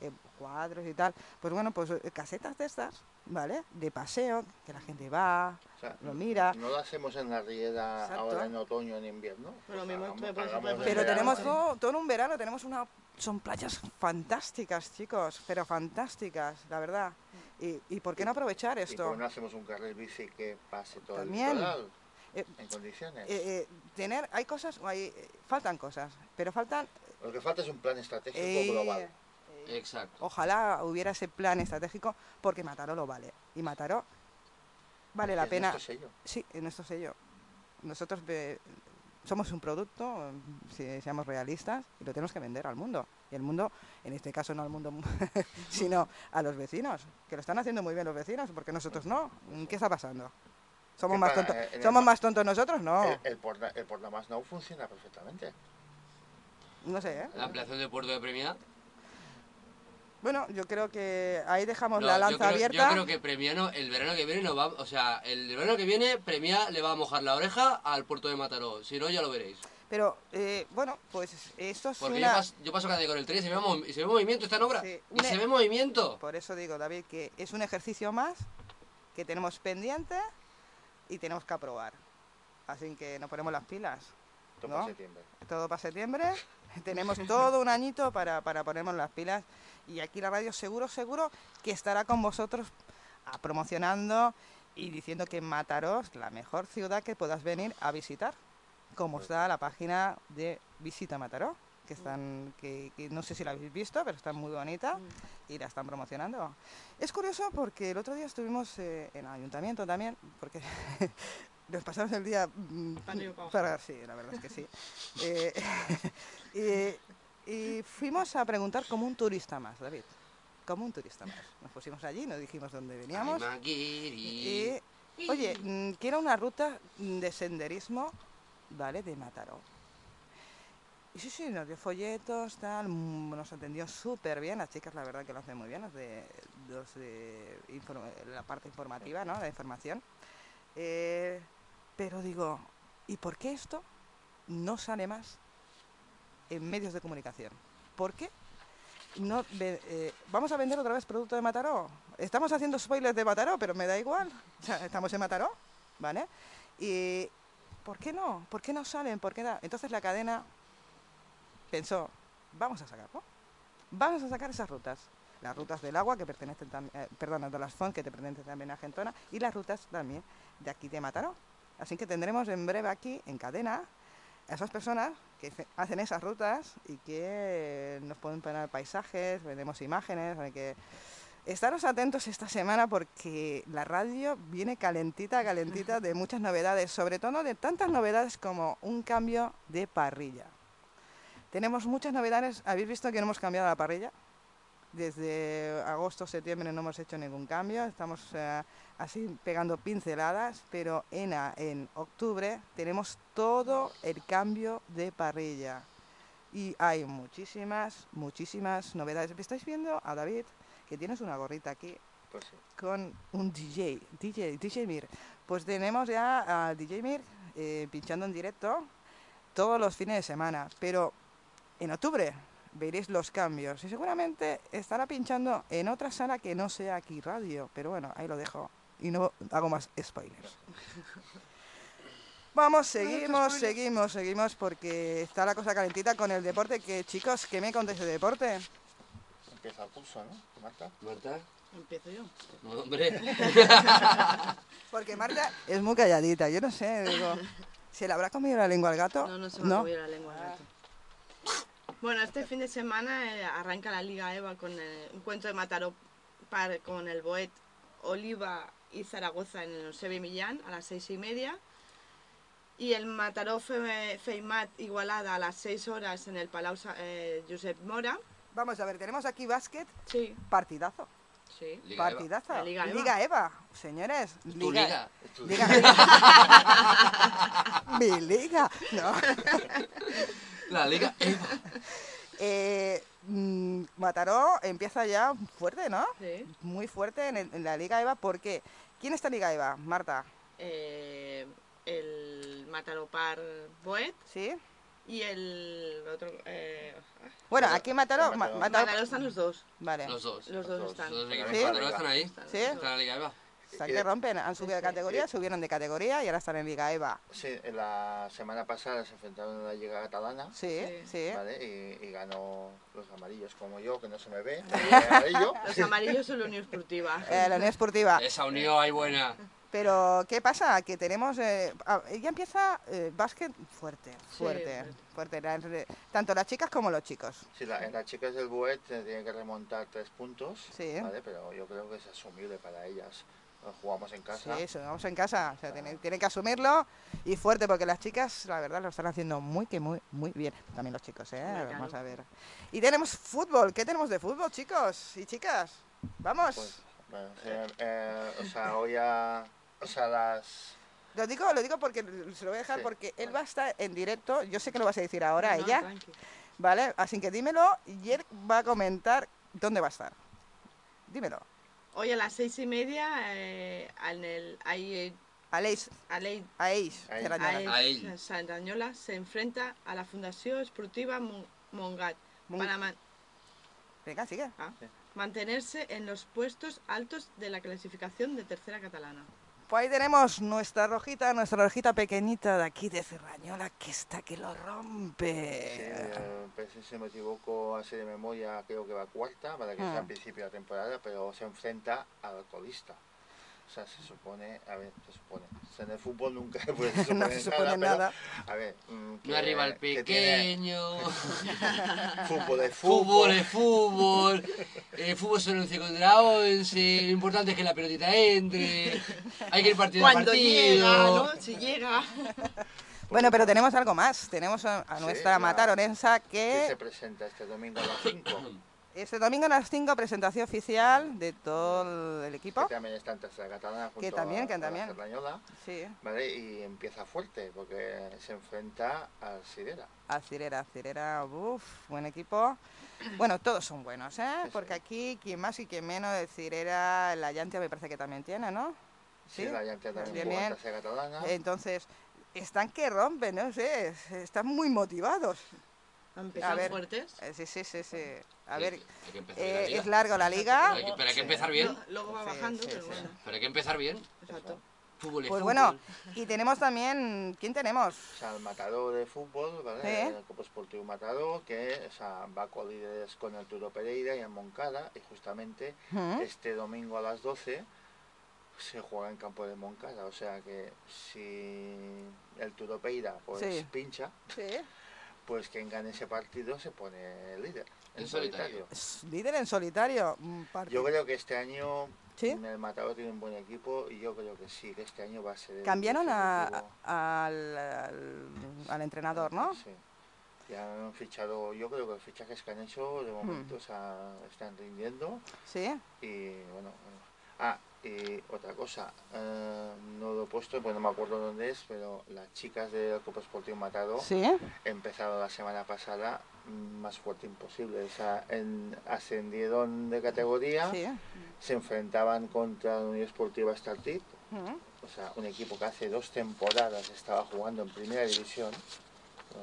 Eh, cuadros y tal. Pues bueno, pues eh, casetas de estas, ¿vale? De paseo, que la gente va, O sea, lo mira. No lo hacemos en la riera Exacto. ahora en otoño en invierno. Pero pues mismo me parece- tenemos todo, todo en un verano, tenemos una... Son playas fantásticas, chicos, pero fantásticas, la verdad. ¿Y, y por qué no aprovechar ¿Y esto? por no hacemos un carril bici que pase todo También. el litoral Eh, en condiciones? Eh, eh, tener, hay cosas, hay, faltan cosas, pero faltan... Lo que falta es un plan estratégico eh, global. eh, Exacto. ojalá hubiera ese plan estratégico, porque Mataró lo vale. Y Mataró vale la pena... nuestro sello. Sí, en nuestro sello. Nosotros somos un producto, si seamos realistas, y lo tenemos que vender al mundo. Y el mundo, en este caso no al mundo, sino a los vecinos, que lo están haciendo muy bien los vecinos, porque nosotros no. ¿Qué está pasando? ¿Somos, ¿Qué más, eh, el ¿somos más tontos nosotros? No, El, el, Porta- el Portamas Now funciona perfectamente. no sé. ¿eh? La ampliación del puerto de Premia. Bueno, yo creo que ahí dejamos No, la yo lanza creo- abierta. Yo creo que Premiano, el verano que viene, nos va, o sea, el verano que viene, Premia le va a mojar la oreja al puerto de Mataró. Si no, ya lo veréis. Pero, eh, bueno, pues esto es Porque yo, una... paso, yo paso cada día con el tren y se ve, se ve movimiento, está en obra. Sí, y una- se ve movimiento. Por eso digo, David, que es un ejercicio más que tenemos pendiente y tenemos que aprobar. Así que nos ponemos las pilas. Todo ¿No? para septiembre. Todo para septiembre. tenemos todo un añito para, para ponernos las pilas. Y aquí la radio seguro, seguro que estará con vosotros ah, promocionando y diciendo que Mataró es la mejor ciudad que puedas venir a visitar. Como está la página de Visita Mataró. Que, están, que, que no sé si la habéis visto, pero está muy bonita y la están promocionando. Es curioso porque el otro día estuvimos eh, en el ayuntamiento también, porque nos pasamos el día mm, para- sí, la verdad es que sí. Eh, y, y fuimos a preguntar como un turista más, David. Como un turista más. Nos pusimos allí, nos dijimos dónde veníamos. Y, oye, mm, quiero una ruta de senderismo, ¿vale? De Mataró. Y sí, sí, nos dio folletos, tal, mm, nos atendió súper bien, las chicas la verdad que lo hacen muy bien, los de, los de la parte informativa, ¿no? La información. Eh, pero digo, ¿y por qué esto no sale más en medios de comunicación? ¿Por qué? No, eh, vamos a vender otra vez producto de Mataró. Estamos haciendo spoilers de Mataró, pero me da igual. Estamos en Mataró, ¿vale? Y ¿por qué no? ¿Por qué no salen? ¿Por qué? Entonces la cadena pensó, vamos a sacarlo. Vamos a sacar esas rutas. Las rutas del agua que pertenecen también, perdón, de las FON que te pertenecen también a Argentona y las rutas también de aquí de Mataró. Así que tendremos en breve aquí en cadena a esas personas que hacen esas rutas y que nos pueden poner paisajes, vendemos imágenes, que estaros atentos esta semana porque la radio viene calentita, calentita de muchas novedades, sobre todo de tantas novedades como un cambio de parrilla. Tenemos muchas novedades, habéis visto que no hemos cambiado la parrilla. Desde agosto, septiembre no hemos hecho ningún cambio, estamos eh, así pegando pinceladas, pero en, en octubre tenemos todo el cambio de parrilla. Y hay muchísimas, muchísimas novedades. ¿Estáis viendo a David? Que tienes una gorrita aquí Pues sí. con un DJ, DJ, DJ Mir. Pues tenemos ya a DJ Mir eh, pinchando en directo todos los fines de semana, pero en octubre veréis los cambios y seguramente estará pinchando en otra sala que no sea aquí radio, pero bueno, ahí lo dejo y no hago más spoilers. Vamos, seguimos, seguimos, seguimos porque está la cosa calentita con el deporte. Que chicos, ¿qué me contáis de deporte? Empieza el curso, ¿no? Marta. ¿Marta? Empiezo yo. No, hombre. Porque Marta es muy calladita, yo no sé, digo, ¿se le habrá comido la lengua al gato? No, no se me ha comido la lengua al gato. Bueno, este fin de semana eh, arranca la Liga EVA con eh, un cuento de Mataró par- con el Boet Oliva y Zaragoza en el Seve Millán a las seis y media. Y el Mataró Fe- Feimat Igualada a las seis horas en el Palau eh, Josep Mora. Vamos a ver, tenemos aquí básquet, Sí, partidazo, sí. Liga Eva. partidazo. La Liga Eva. Liga Eva, señores. Tu liga. Liga- Mi liga, no. La liga Eva. Eh, mm, Mataró empieza ya fuerte, ¿no? sí. Muy fuerte en, el- en la Liga Eva, porque ¿quién está en Liga Eva? Marta, Eh, el Mataró Par Boet ¿sí? y el otro... Eh, Bueno, aquí Mataró, Mataró. Mataró- Mataró están los dos. vale, Los dos. Los Los dos dos. están. Los dos Sí. Eva están ahí. ¿Sí? los Están en la Liga Eva. O sea, que rompen, han subido de Sí. categoría, subieron de categoría y ahora están en Liga Eva. Sí, la semana pasada se enfrentaron a la Liga Catalana. Sí, Sí. sí. ¿Vale? Y, y ganó los amarillos como yo, que no se me ve. Los amarillos son la Unión Esportiva. Eh, la Unión Esportiva. Esa unión hay buena. Pero, ¿qué pasa? Que tenemos... Eh, ya empieza eh, básquet fuerte, fuerte, fuerte. La- re- tanto las chicas como los chicos. Sí, la, en las chicas del Buet eh, tienen que remontar tres puntos, Sí. ¿vale? Pero yo creo que es asumible para ellas. Jugamos en casa. Sí, eso, vamos en casa. O sea, tienen, tienen que asumirlo y fuerte, porque las chicas, la verdad, lo están haciendo muy, que muy, muy bien. También los chicos, ¿eh? Vamos claro. a ver. Y tenemos fútbol. ¿Qué tenemos de fútbol, chicos y chicas? Vamos. Pues, bueno, eh, eh, o sea, hoy a... O sea, las... Lo digo, lo digo porque se lo voy a dejar Sí, porque él vale. va a estar en directo. Yo sé que lo vas a decir ahora no, ella, tranqui. ¿vale? Así que dímelo y él va a comentar dónde va a estar. Dímelo. Hoy a las seis y media eh, en el ahí, Aleix, Alei Aleix, Ahí. Cerdanyola. Ahí. Santañola se enfrenta a la Fundación Esportiva Mon- Mongat Mon- para man- Venga, sigue. ah, mantenerse en los puestos altos de la clasificación de tercera catalana. Pues ahí tenemos nuestra rojita, nuestra rojita pequeñita de aquí de Cerrañola, que está que lo Sí, rompe. eh, pues, si me equivoco, así de memoria, creo que va cuarta, para que sea Ah. al principio de la temporada, pero se enfrenta al alcoholista. O sea, se supone, a ver, se supone. O sea, en el fútbol nunca pues, se supone no se supone nada. pero, a ver, mm, No arriba el que tiene- pequeño. Fútbol es Fútbol fútbol. es fútbol. El fútbol son 11 contra 11. Lo importante es que la pelotita entre. Hay que ir partido a Cuando partido. llega, ¿no? Si llega. Bueno, pero tenemos algo más. Tenemos a, a Sí, nuestra la- mataronensa Que se que presenta este domingo a las 5. este domingo a las 5 presentación oficial de todo el equipo. Que también está en tercera catalana junto Que también, a, que a la también. Sí, ¿vale? Y empieza fuerte porque se enfrenta al Sidera. a Cirera, Cirera, uff, buen equipo. Bueno, todos son buenos, ¿eh? Sí, Porque sí. aquí, quien más y quien menos, el Cirera, la Llantia me parece que también tiene, ¿no? Sí, la llanta también en tercera catalana. Entonces, están que rompen, no sé, están muy motivados. Empiezan ver. fuertes. Eh, Sí, sí, sí, sí. A ver, que la eh, es largo la liga. Pero hay que, pero hay que empezar bien. Luego va bajando, sí, pero sí. bueno. Pero hay que empezar bien. Exacto. Fútbol es Pues fútbol. bueno, y tenemos también, ¿quién tenemos? O sea, el matador de fútbol, ¿vale? Sí. El Copo Esportivo Matador, que o sea, va a líderes con el Turo Pereira y en Moncada, y justamente ¿Mm? este domingo a las 12 se juega en campo de Moncada. O sea que si el Turo Pereira pues, Sí. pincha, Sí. Pues quien gane ese partido se pone líder en, En solitario. Líder en solitario. mm, parte- Yo creo que este año ¿Sí? el Matador tiene un buen equipo y yo creo que sí, que este año va a ser el Cambiaron a- al, al- al entrenador, ¿no? Sí. Ya han fichado, yo creo que los fichajes que han hecho de momento o sea, están rindiendo Sí. y bueno, bueno. Ah, y otra cosa, eh, no lo he puesto, pues no me acuerdo dónde es, pero las chicas del Copa Esportivo Matado Sí. empezaron la semana pasada más fuerte imposible, o sea, en- ascendieron de categoría, Sí. se enfrentaban contra la Unión Esportiva Startip, Mm. o sea, un equipo que hace dos temporadas estaba jugando en primera división,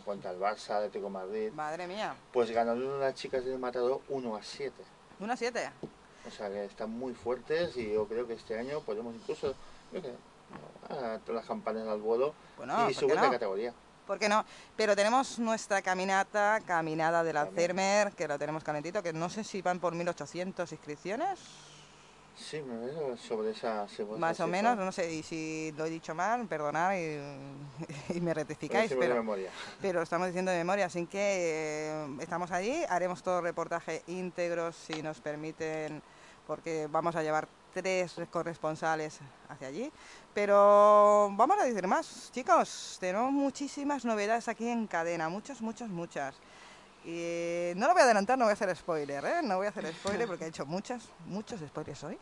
contra el Barça, Atlético Madrid, Madre mía. pues ganaron las chicas del Matador 1 a 7. Una siete. O sea que están muy fuertes y yo creo que este año podemos incluso, yo qué sé, a todas las campanas al vuelo Bueno, y ¿por qué subir no? categoría. ¿Por qué no? Pero tenemos nuestra caminata, caminada de la. Cermer, que lo tenemos calentito, que no sé si van por 1800 inscripciones, Sí, me veo sobre esa... más o menos, no sé, y si lo he dicho mal, perdonad y, y me rectificáis, pero, memoria. pero lo estamos diciendo de memoria, así que eh, estamos allí, haremos todo reportaje íntegro si nos permiten, porque vamos a llevar tres corresponsales hacia allí. Pero vamos a decir más, chicos, tenemos muchísimas novedades aquí en cadena, muchas, muchas, muchas. Y no lo voy a adelantar, no voy a hacer spoiler, ¿eh? No voy a hacer spoiler porque he hecho muchas, muchos spoilers hoy.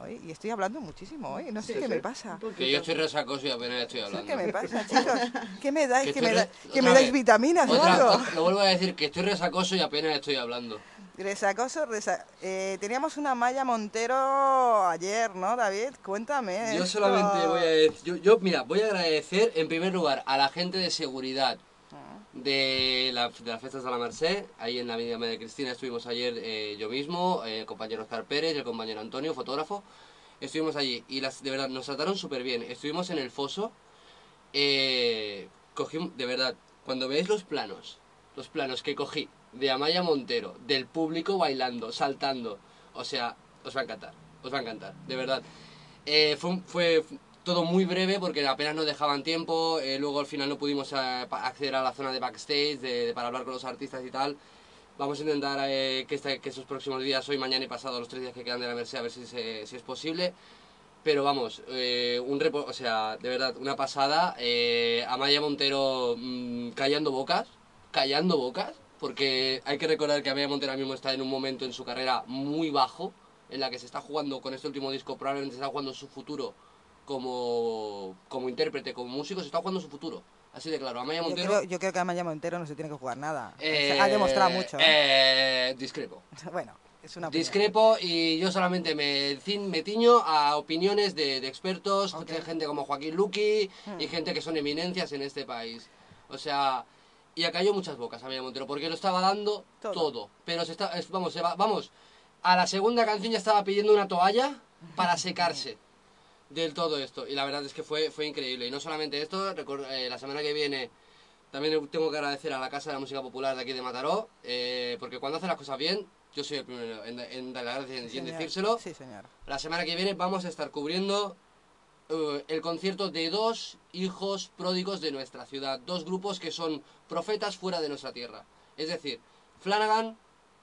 hoy y estoy hablando muchísimo hoy, no sé Sí, qué sí. me pasa. Que yo estoy resacoso y apenas estoy No sé hablando. qué me pasa, chicos. ¿Qué me dais? Que ¿Qué me, da- que dais vitaminas o Otra- algo? otra- lo vuelvo a decir, que estoy resacoso y apenas estoy hablando. Resacoso, resa- eh, teníamos una Maya Montero ayer, ¿no, David? Cuéntame. Yo esto. solamente voy a decir, yo, yo, mira, voy a agradecer en primer lugar a la gente de seguridad de, la- de las fiestas de la Merced, ahí en la Avenida María Cristina estuvimos ayer eh, yo mismo, eh, el compañero Oscar Pérez el compañero Antonio, fotógrafo, estuvimos allí y las, de verdad nos trataron súper bien, estuvimos en el foso, cogí, de verdad, cuando veáis los planos, los planos que cogí de Amaya Montero, del público bailando, saltando, o sea, os va a encantar, os va a encantar, de verdad. Eh, fue, todo muy breve porque apenas nos dejaban tiempo, eh, luego al final no pudimos eh, acceder a la zona de backstage para hablar con los artistas y tal. Vamos a intentar eh, que, este- que estos próximos días, hoy, mañana y pasado, los tres días que quedan de la Merced, a ver si, es posible. Pero vamos, un repo- o sea, de verdad, una pasada. Amaya Montero mm, callando bocas, callando bocas, porque hay que recordar que Amaya Montero ahora mismo está en un momento en su carrera muy bajo, en la que se está jugando con este último disco, probablemente se está jugando su futuro como, como intérprete, como músico, se está jugando su futuro. Así de claro, Amaya Yo Montero... creo, yo creo que a Maya Montero no se tiene que jugar nada. O sea, eh, ha demostrado mucho. ¿eh? eh, discrepo. Bueno, es una opinión. Discrepo y yo solamente me, me tiño a opiniones de, de expertos, Ok. de gente como Joaquín Luqui y Hmm. gente que son eminencias en este país. O sea, y acalló muchas bocas a Miguel Montero porque lo estaba dando Todo. todo. Pero se está, es- vamos, se va- vamos, a la segunda canción ya estaba pidiendo una toalla para secarse del todo esto. Y la verdad es que fue, fue increíble. Y no solamente esto, eh, la semana que viene también tengo que agradecer a la Casa de la Música Popular de aquí de Mataró, eh, porque cuando hace las cosas bien, Yo soy el primero en, en dar las gracias y en señor. decírselo. Sí, señor. La semana que viene vamos a estar cubriendo eh, el concierto de dos hijos pródigos de nuestra ciudad. Dos grupos que son profetas fuera de nuestra tierra. Es decir, Flanagan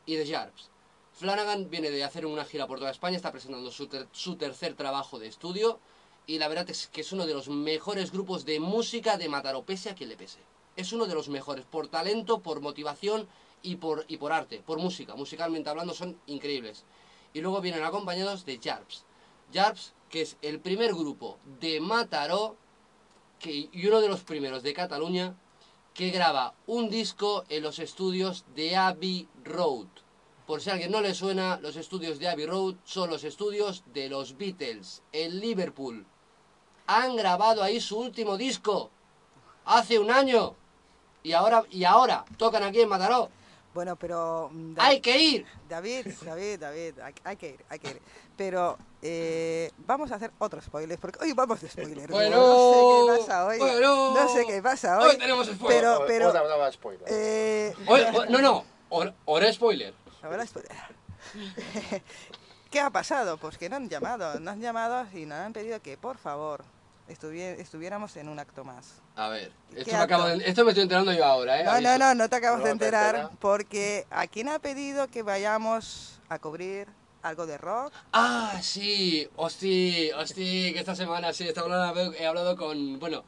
y The Jarps. Flanagan viene de hacer una gira por toda España, está presentando su, ter- su tercer trabajo de estudio y la verdad es que es uno de los mejores grupos de música de Mataró, pese a quien le pese. Es uno de los mejores, por talento, por motivación y por, y por arte, por música. Musicalmente hablando son increíbles. Y luego vienen acompañados de Jarps. Jarps, que es el primer grupo de Mataró que, y uno de los primeros de Cataluña que graba un disco en los estudios de Abbey Road. Por si a alguien no le suena, los estudios de Abbey Road son los estudios de los Beatles, en Liverpool. Han grabado ahí su último disco hace un año y ahora y ahora tocan aquí en Mataró. Bueno, pero... mm, Hay que ir. David, David, David, hay, hay que ir, hay que ir. Pero eh, vamos a hacer otro spoiler, porque hoy vamos de spoiler. Bueno, no sé qué pasa hoy. bueno. no sé qué pasa hoy. Hoy tenemos spoiler. Pero, Ahora- pero... ahora hablaba spoiler. eh, no, no, hora, hora spoiler. ahora spoiler. ¿Qué ha pasado? Pues que nos han llamado, nos han llamado y nos han pedido que, por favor, estuvie- estuviéramos en un acto más. A ver, ¿Qué esto me, acabo de- esto me estoy enterando yo ahora, ¿eh? No, no, no, no te acabas No de te enterar, enteras. porque ¿a quién ha pedido que vayamos a cubrir algo de rock? Ah, sí, hostia, hostia, que esta semana sí, esta semana he hablado con, bueno,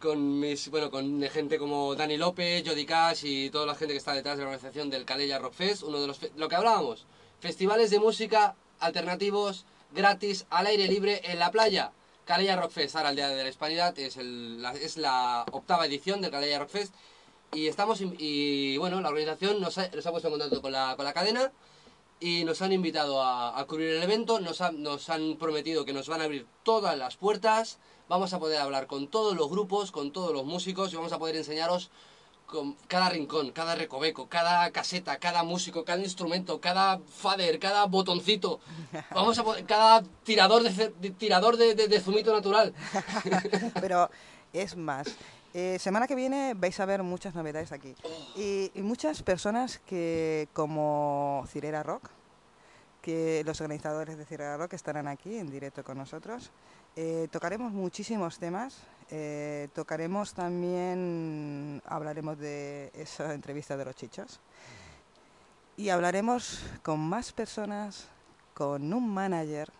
con mis, bueno, con gente como Dani López, Jody Cash y toda la gente que está detrás de la organización del Calella Rock Fest, uno de los, lo que hablábamos, festivales de música alternativos, gratis, al aire libre, en la playa. Calella Rock Fest, ahora el Día de la Hispanidad, es, el, la, es la octava edición del Calella Rock Fest. Y estamos, y bueno, la organización nos ha, puesto en contacto con la, con la cadena y nos han invitado a, cubrir el evento, nos, han- prometido que nos van a abrir todas las puertas, vamos a poder hablar con todos los grupos, con todos los músicos y vamos a poder enseñaros cada rincón, cada recoveco, cada caseta, cada músico, cada instrumento, cada fader, cada botoncito, vamos a cada tirador de, de- tirador de, de- de zumito natural. Pero es más, eh, semana que viene vais a ver muchas novedades aquí. Y, y muchas personas que, como Cirera Rock, que los organizadores de Cirera Rock estarán aquí en directo con nosotros. Eh, tocaremos muchísimos temas. eh, tocaremos también, hablaremos de esa entrevista de los chichos. Y hablaremos con más personas, con un manager,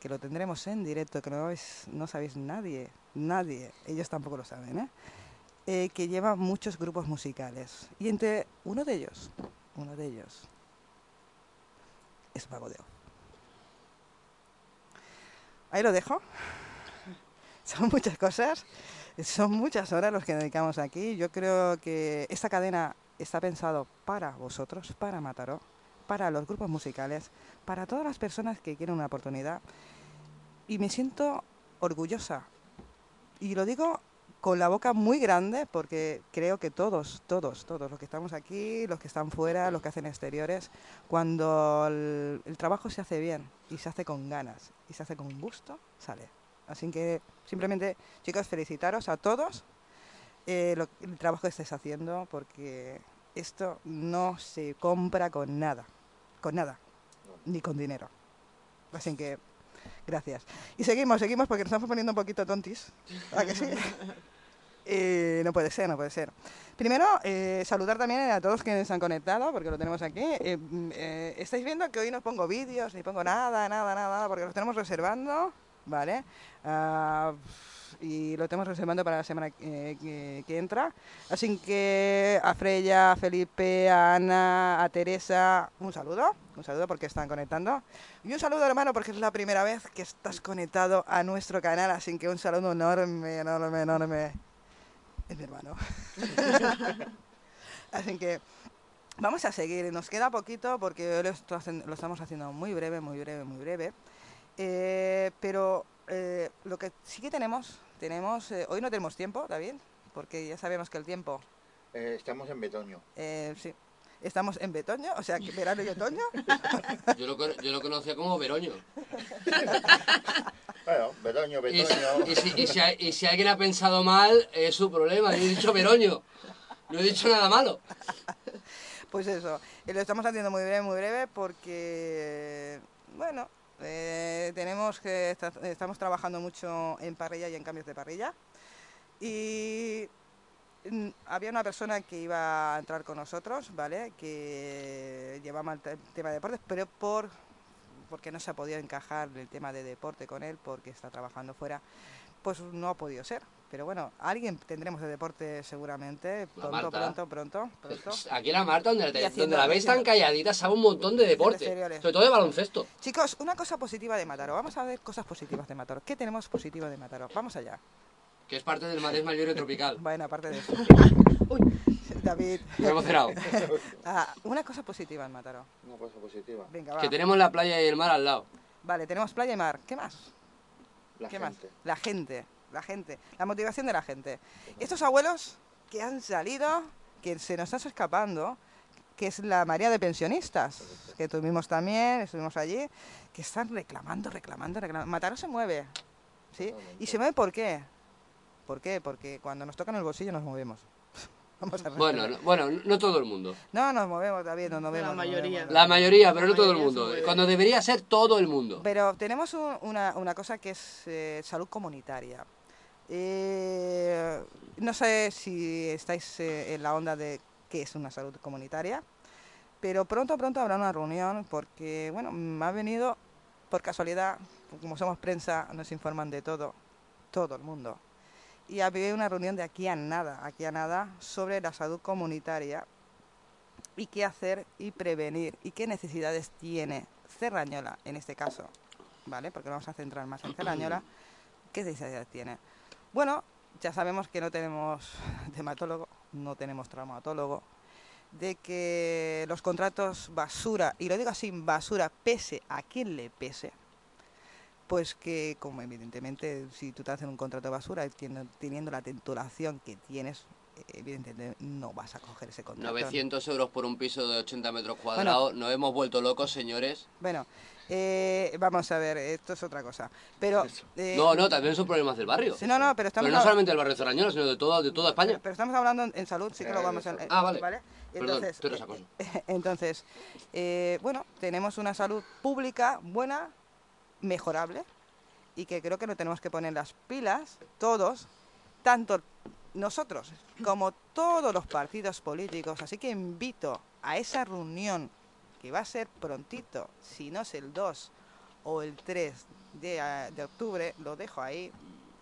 que lo tendremos en directo, que no, sabéis nadie, nadie, ellos tampoco lo saben, ¿eh? Que lleva muchos grupos musicales. Y entre uno de ellos, uno de ellos, es Mago de Oz. Ahí lo dejo. Son muchas cosas, son muchas horas los que dedicamos aquí. Yo creo que esta cadena está pensado para vosotros, para Mataró, para los grupos musicales, para todas las personas que quieren una oportunidad. Y me siento orgullosa. Y lo digo con la boca muy grande porque creo que todos, todos, todos, los que estamos aquí, los que están fuera, los que hacen exteriores, cuando el, el trabajo se hace bien y se hace con ganas y se hace con gusto, sale. Así que simplemente, chicos, felicitaros a todos eh, el trabajo que estáis haciendo porque esto no se compra con nada, con nada, ni con dinero. Así que, gracias. Y seguimos, seguimos porque nos estamos poniendo un poquito tontis. ¿A que sí? Eh, no puede ser, no puede ser. Primero, eh, saludar también a todos que se han conectado, porque lo tenemos aquí. Eh, mm, eh, estáis viendo que hoy no pongo vídeos, ni pongo nada, nada, nada, porque los tenemos reservando, ¿vale? Ah, y lo tenemos reservando para la semana eh, que, que entra. Así que a Freya, a Felipe, a Ana, a Teresa, un saludo, un saludo porque están conectando. Y un saludo hermano porque es la primera vez que estás conectado a nuestro canal, así que un saludo enorme, enorme, enorme. Es mi hermano. así que vamos a seguir, nos queda poquito porque hoy lo, lo estamos haciendo muy breve, muy breve, muy breve. Eh, pero eh, lo que sí que tenemos, tenemos, eh, hoy no tenemos tiempo, David, porque ya sabemos que el tiempo, Eh, estamos en Betoño. eh, sí, estamos en betoño, o sea, que verano y otoño. Yo lo, yo lo conocía como Veroño. Bueno, Betoño, Betoño. y si, y si hay- y si alguien ha pensado mal, es su problema. Yo he dicho Veroño. No he dicho nada malo. Pues eso, y lo estamos haciendo muy breve, muy breve, porque, bueno, eh, tenemos que esta- estamos trabajando mucho en parrilla y en cambios de parrilla. Y mm, había una persona que iba a entrar con nosotros, ¿vale? Que llevaba el te- tema de deportes, pero por porque no se ha podido encajar el tema de deporte con él porque está trabajando fuera, pues no ha podido ser. Pero bueno, alguien tendremos de deporte seguramente, pronto, pronto, pronto, pronto. Aquí la Marta, donde, la- Y donde la veis tan calladita, sabe un montón de deporte. Sobre todo de baloncesto. Chicos, una cosa positiva de Mataró. Vamos a ver cosas positivas de Mataró. ¿Qué tenemos positivo de Mataró? Vamos allá. Que es parte del Maresma Libre Tropical. Bueno, aparte de eso. David. Me he emocionado. Ah, una cosa positiva en Mataró. Una cosa positiva. Venga, va. Que tenemos la playa y el mar al lado. Vale, tenemos playa y mar. ¿Qué más? La ¿Qué gente. más? La gente. La gente. La motivación de la gente. Estos abuelos que han salido, que se nos está escapando, que es la María de pensionistas, que tuvimos también, estuvimos allí, que están reclamando, reclamando, reclamando. Mataró se mueve. ¿Sí? ¿Y se mueve por qué? ¿Por qué? Porque cuando nos tocan el bolsillo nos movemos. Vamos a Bueno, no, bueno, no todo el mundo. No, nos movemos, David, nos movemos. nos mayoría. movemos. La mayoría, pero no La todo el mundo. Cuando debería ser todo el mundo. Pero tenemos un- una, una cosa que es eh, salud comunitaria. Eh, no sé si estáis eh, en la onda de qué es una salud comunitaria, pero pronto, pronto habrá una reunión porque, bueno, me ha venido por casualidad, como somos prensa, nos informan de todo, todo el mundo. Y había una reunión de aquí a nada, aquí a nada, sobre la salud comunitaria y qué hacer y prevenir y qué necesidades tiene Cerrañola en este caso, ¿vale? Porque vamos a centrar más en Cerrañola. ¿Qué necesidades tiene? Bueno, ya sabemos que no tenemos dermatólogo, no tenemos traumatólogo, de que los contratos basura, y lo digo así, basura, pese a quien le pese, pues que como evidentemente si tú te haces un contrato de basura teniendo, la titulación que tienes, eh, evidentemente no vas a coger ese contrato. 900 euros por un piso de 80 metros cuadrados. Nos hemos vuelto locos, señores. Bueno, eh, vamos a ver, esto es otra cosa. Pero. eh, No, no, también son problemas del barrio. sí, no, no, pero estamos, Pero no solamente del barrio Cerrañola, sino de, todo, de toda España. pero estamos hablando en, salud, sí que lo Eh, vamos a. Ah, vale. Perdón, Entonces, eh, entonces eh, bueno, tenemos una salud pública buena, mejorable, y que creo que no tenemos que poner las pilas, todos, tanto nosotros como todos los partidos políticos. Así que invito a esa reunión que va a ser prontito, si no es el 2 o el 3 de, ah, de octubre, lo dejo ahí,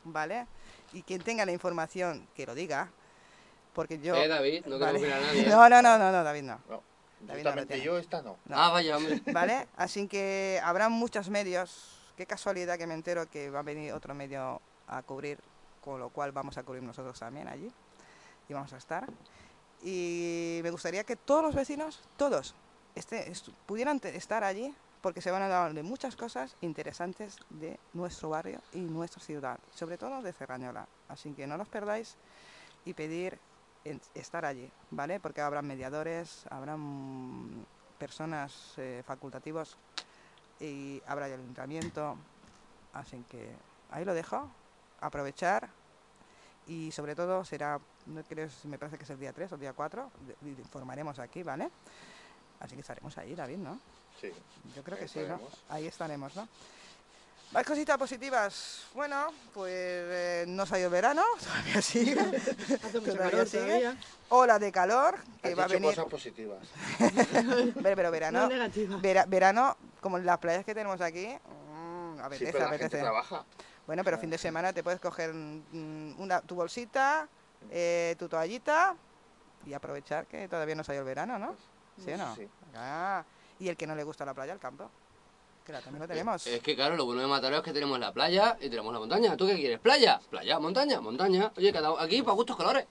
¿vale? Y quien tenga la información, que lo diga, porque yo... Eh, David, no Vale. queremos mirar a nadie. ¿eh? No, no, no, no, no, David, no. No, David justamente yo esta no. no. Ah, vaya, hombre. ¿Vale? Así que habrá muchos medios. Qué casualidad que me entero que va a venir otro medio a cubrir, con lo cual vamos a cubrir nosotros también allí. Y vamos a estar. Y me gustaría que todos los vecinos, todos, este, est- pudieran estar allí porque se van a hablar de muchas cosas interesantes de nuestro barrio y nuestra ciudad, sobre todo de Cerrañola. Así que no los perdáis y pedir estar allí, ¿vale? Porque habrá mediadores, habrá mm, personas eh, facultativos y habrá el ayuntamiento. Así que ahí lo dejo, aprovechar y sobre todo será, no creo, si me parece que es el día 3 o el día 4, de- de- informaremos aquí, ¿vale? Así que estaremos ahí, David, ¿no? Sí. Yo creo que sí, ¿no? Ahí estaremos, ¿no? Más cositas positivas. Bueno, pues eh, no salió el verano, todavía sigue. Hace mucho Todavía calor sigue. todavía. Ola de calor, que Has va a venir. cosas positivas. Pero, pero verano, No negativa. vera- verano, como las playas que tenemos aquí, mm, Sí, apetece, pero la gente apetece. trabaja. Bueno, pero fin de semana te puedes coger mm, una, tu bolsita, eh, tu toallita y aprovechar que todavía no salió el verano, ¿no? ¿Sí o no? Sí. Ah, y el que no le gusta la playa, el campo. Que la- también lo tenemos. Es que claro, lo bueno de Mataró es que tenemos la playa y tenemos la montaña. ¿Tú qué quieres? ¿Playa? Playa, montaña, montaña. Oye, cada aquí para gustos colores.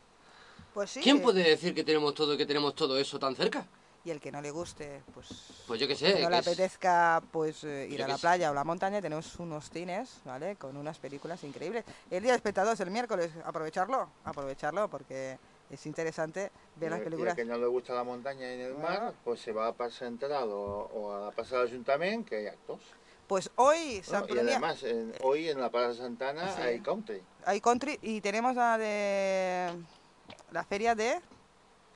Pues sí. ¿Quién puede decir que tenemos todo que tenemos todo eso tan cerca? Y el que no le guste, pues... Pues yo qué sé. que no le es- apetezca pues eh, ir Yo a la sé. playa o la montaña, tenemos unos cines, ¿vale? Con unas películas increíbles. El día de espectadores, el miércoles, aprovecharlo, aprovecharlo porque es interesante ver las Y y películas. el que no le gusta la montaña y el mar, Ah. pues se va a Parc Central o, o a la Plaza del Ayuntamiento, que hay actos. Pues hoy San Bueno, y además, en- hoy en la Plaza Santana Sí. hay country. hay country y tenemos la de la feria de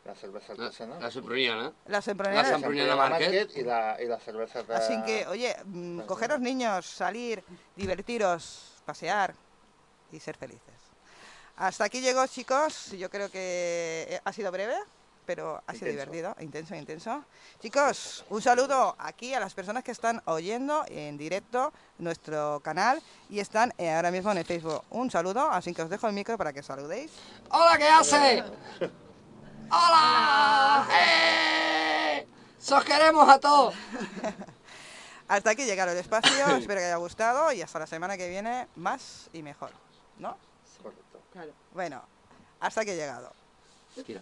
La cerveza La, artesanal. la semproniana. La La semproniana. semproniana Market. y la, y la cerveza Así que, oye, mm, cogeros niños, salir, divertiros, pasear y ser felices. Hasta aquí llegó, chicos. Yo creo que eh, ha sido breve, pero ha sido Intenso. divertido, intenso, intenso. Chicos, un saludo aquí a las personas que están oyendo en directo nuestro canal y están eh, ahora mismo en el Facebook. Un saludo, así que os dejo el micro para que saludéis. ¡Hola, qué hace! ¡Hola! ¡Eh! ¡Sos queremos a todos! Hasta aquí llegaron el espacio, espero que haya gustado y hasta la semana que viene más y mejor, ¿no? Claro. Bueno, hasta aquí he llegado. Tira.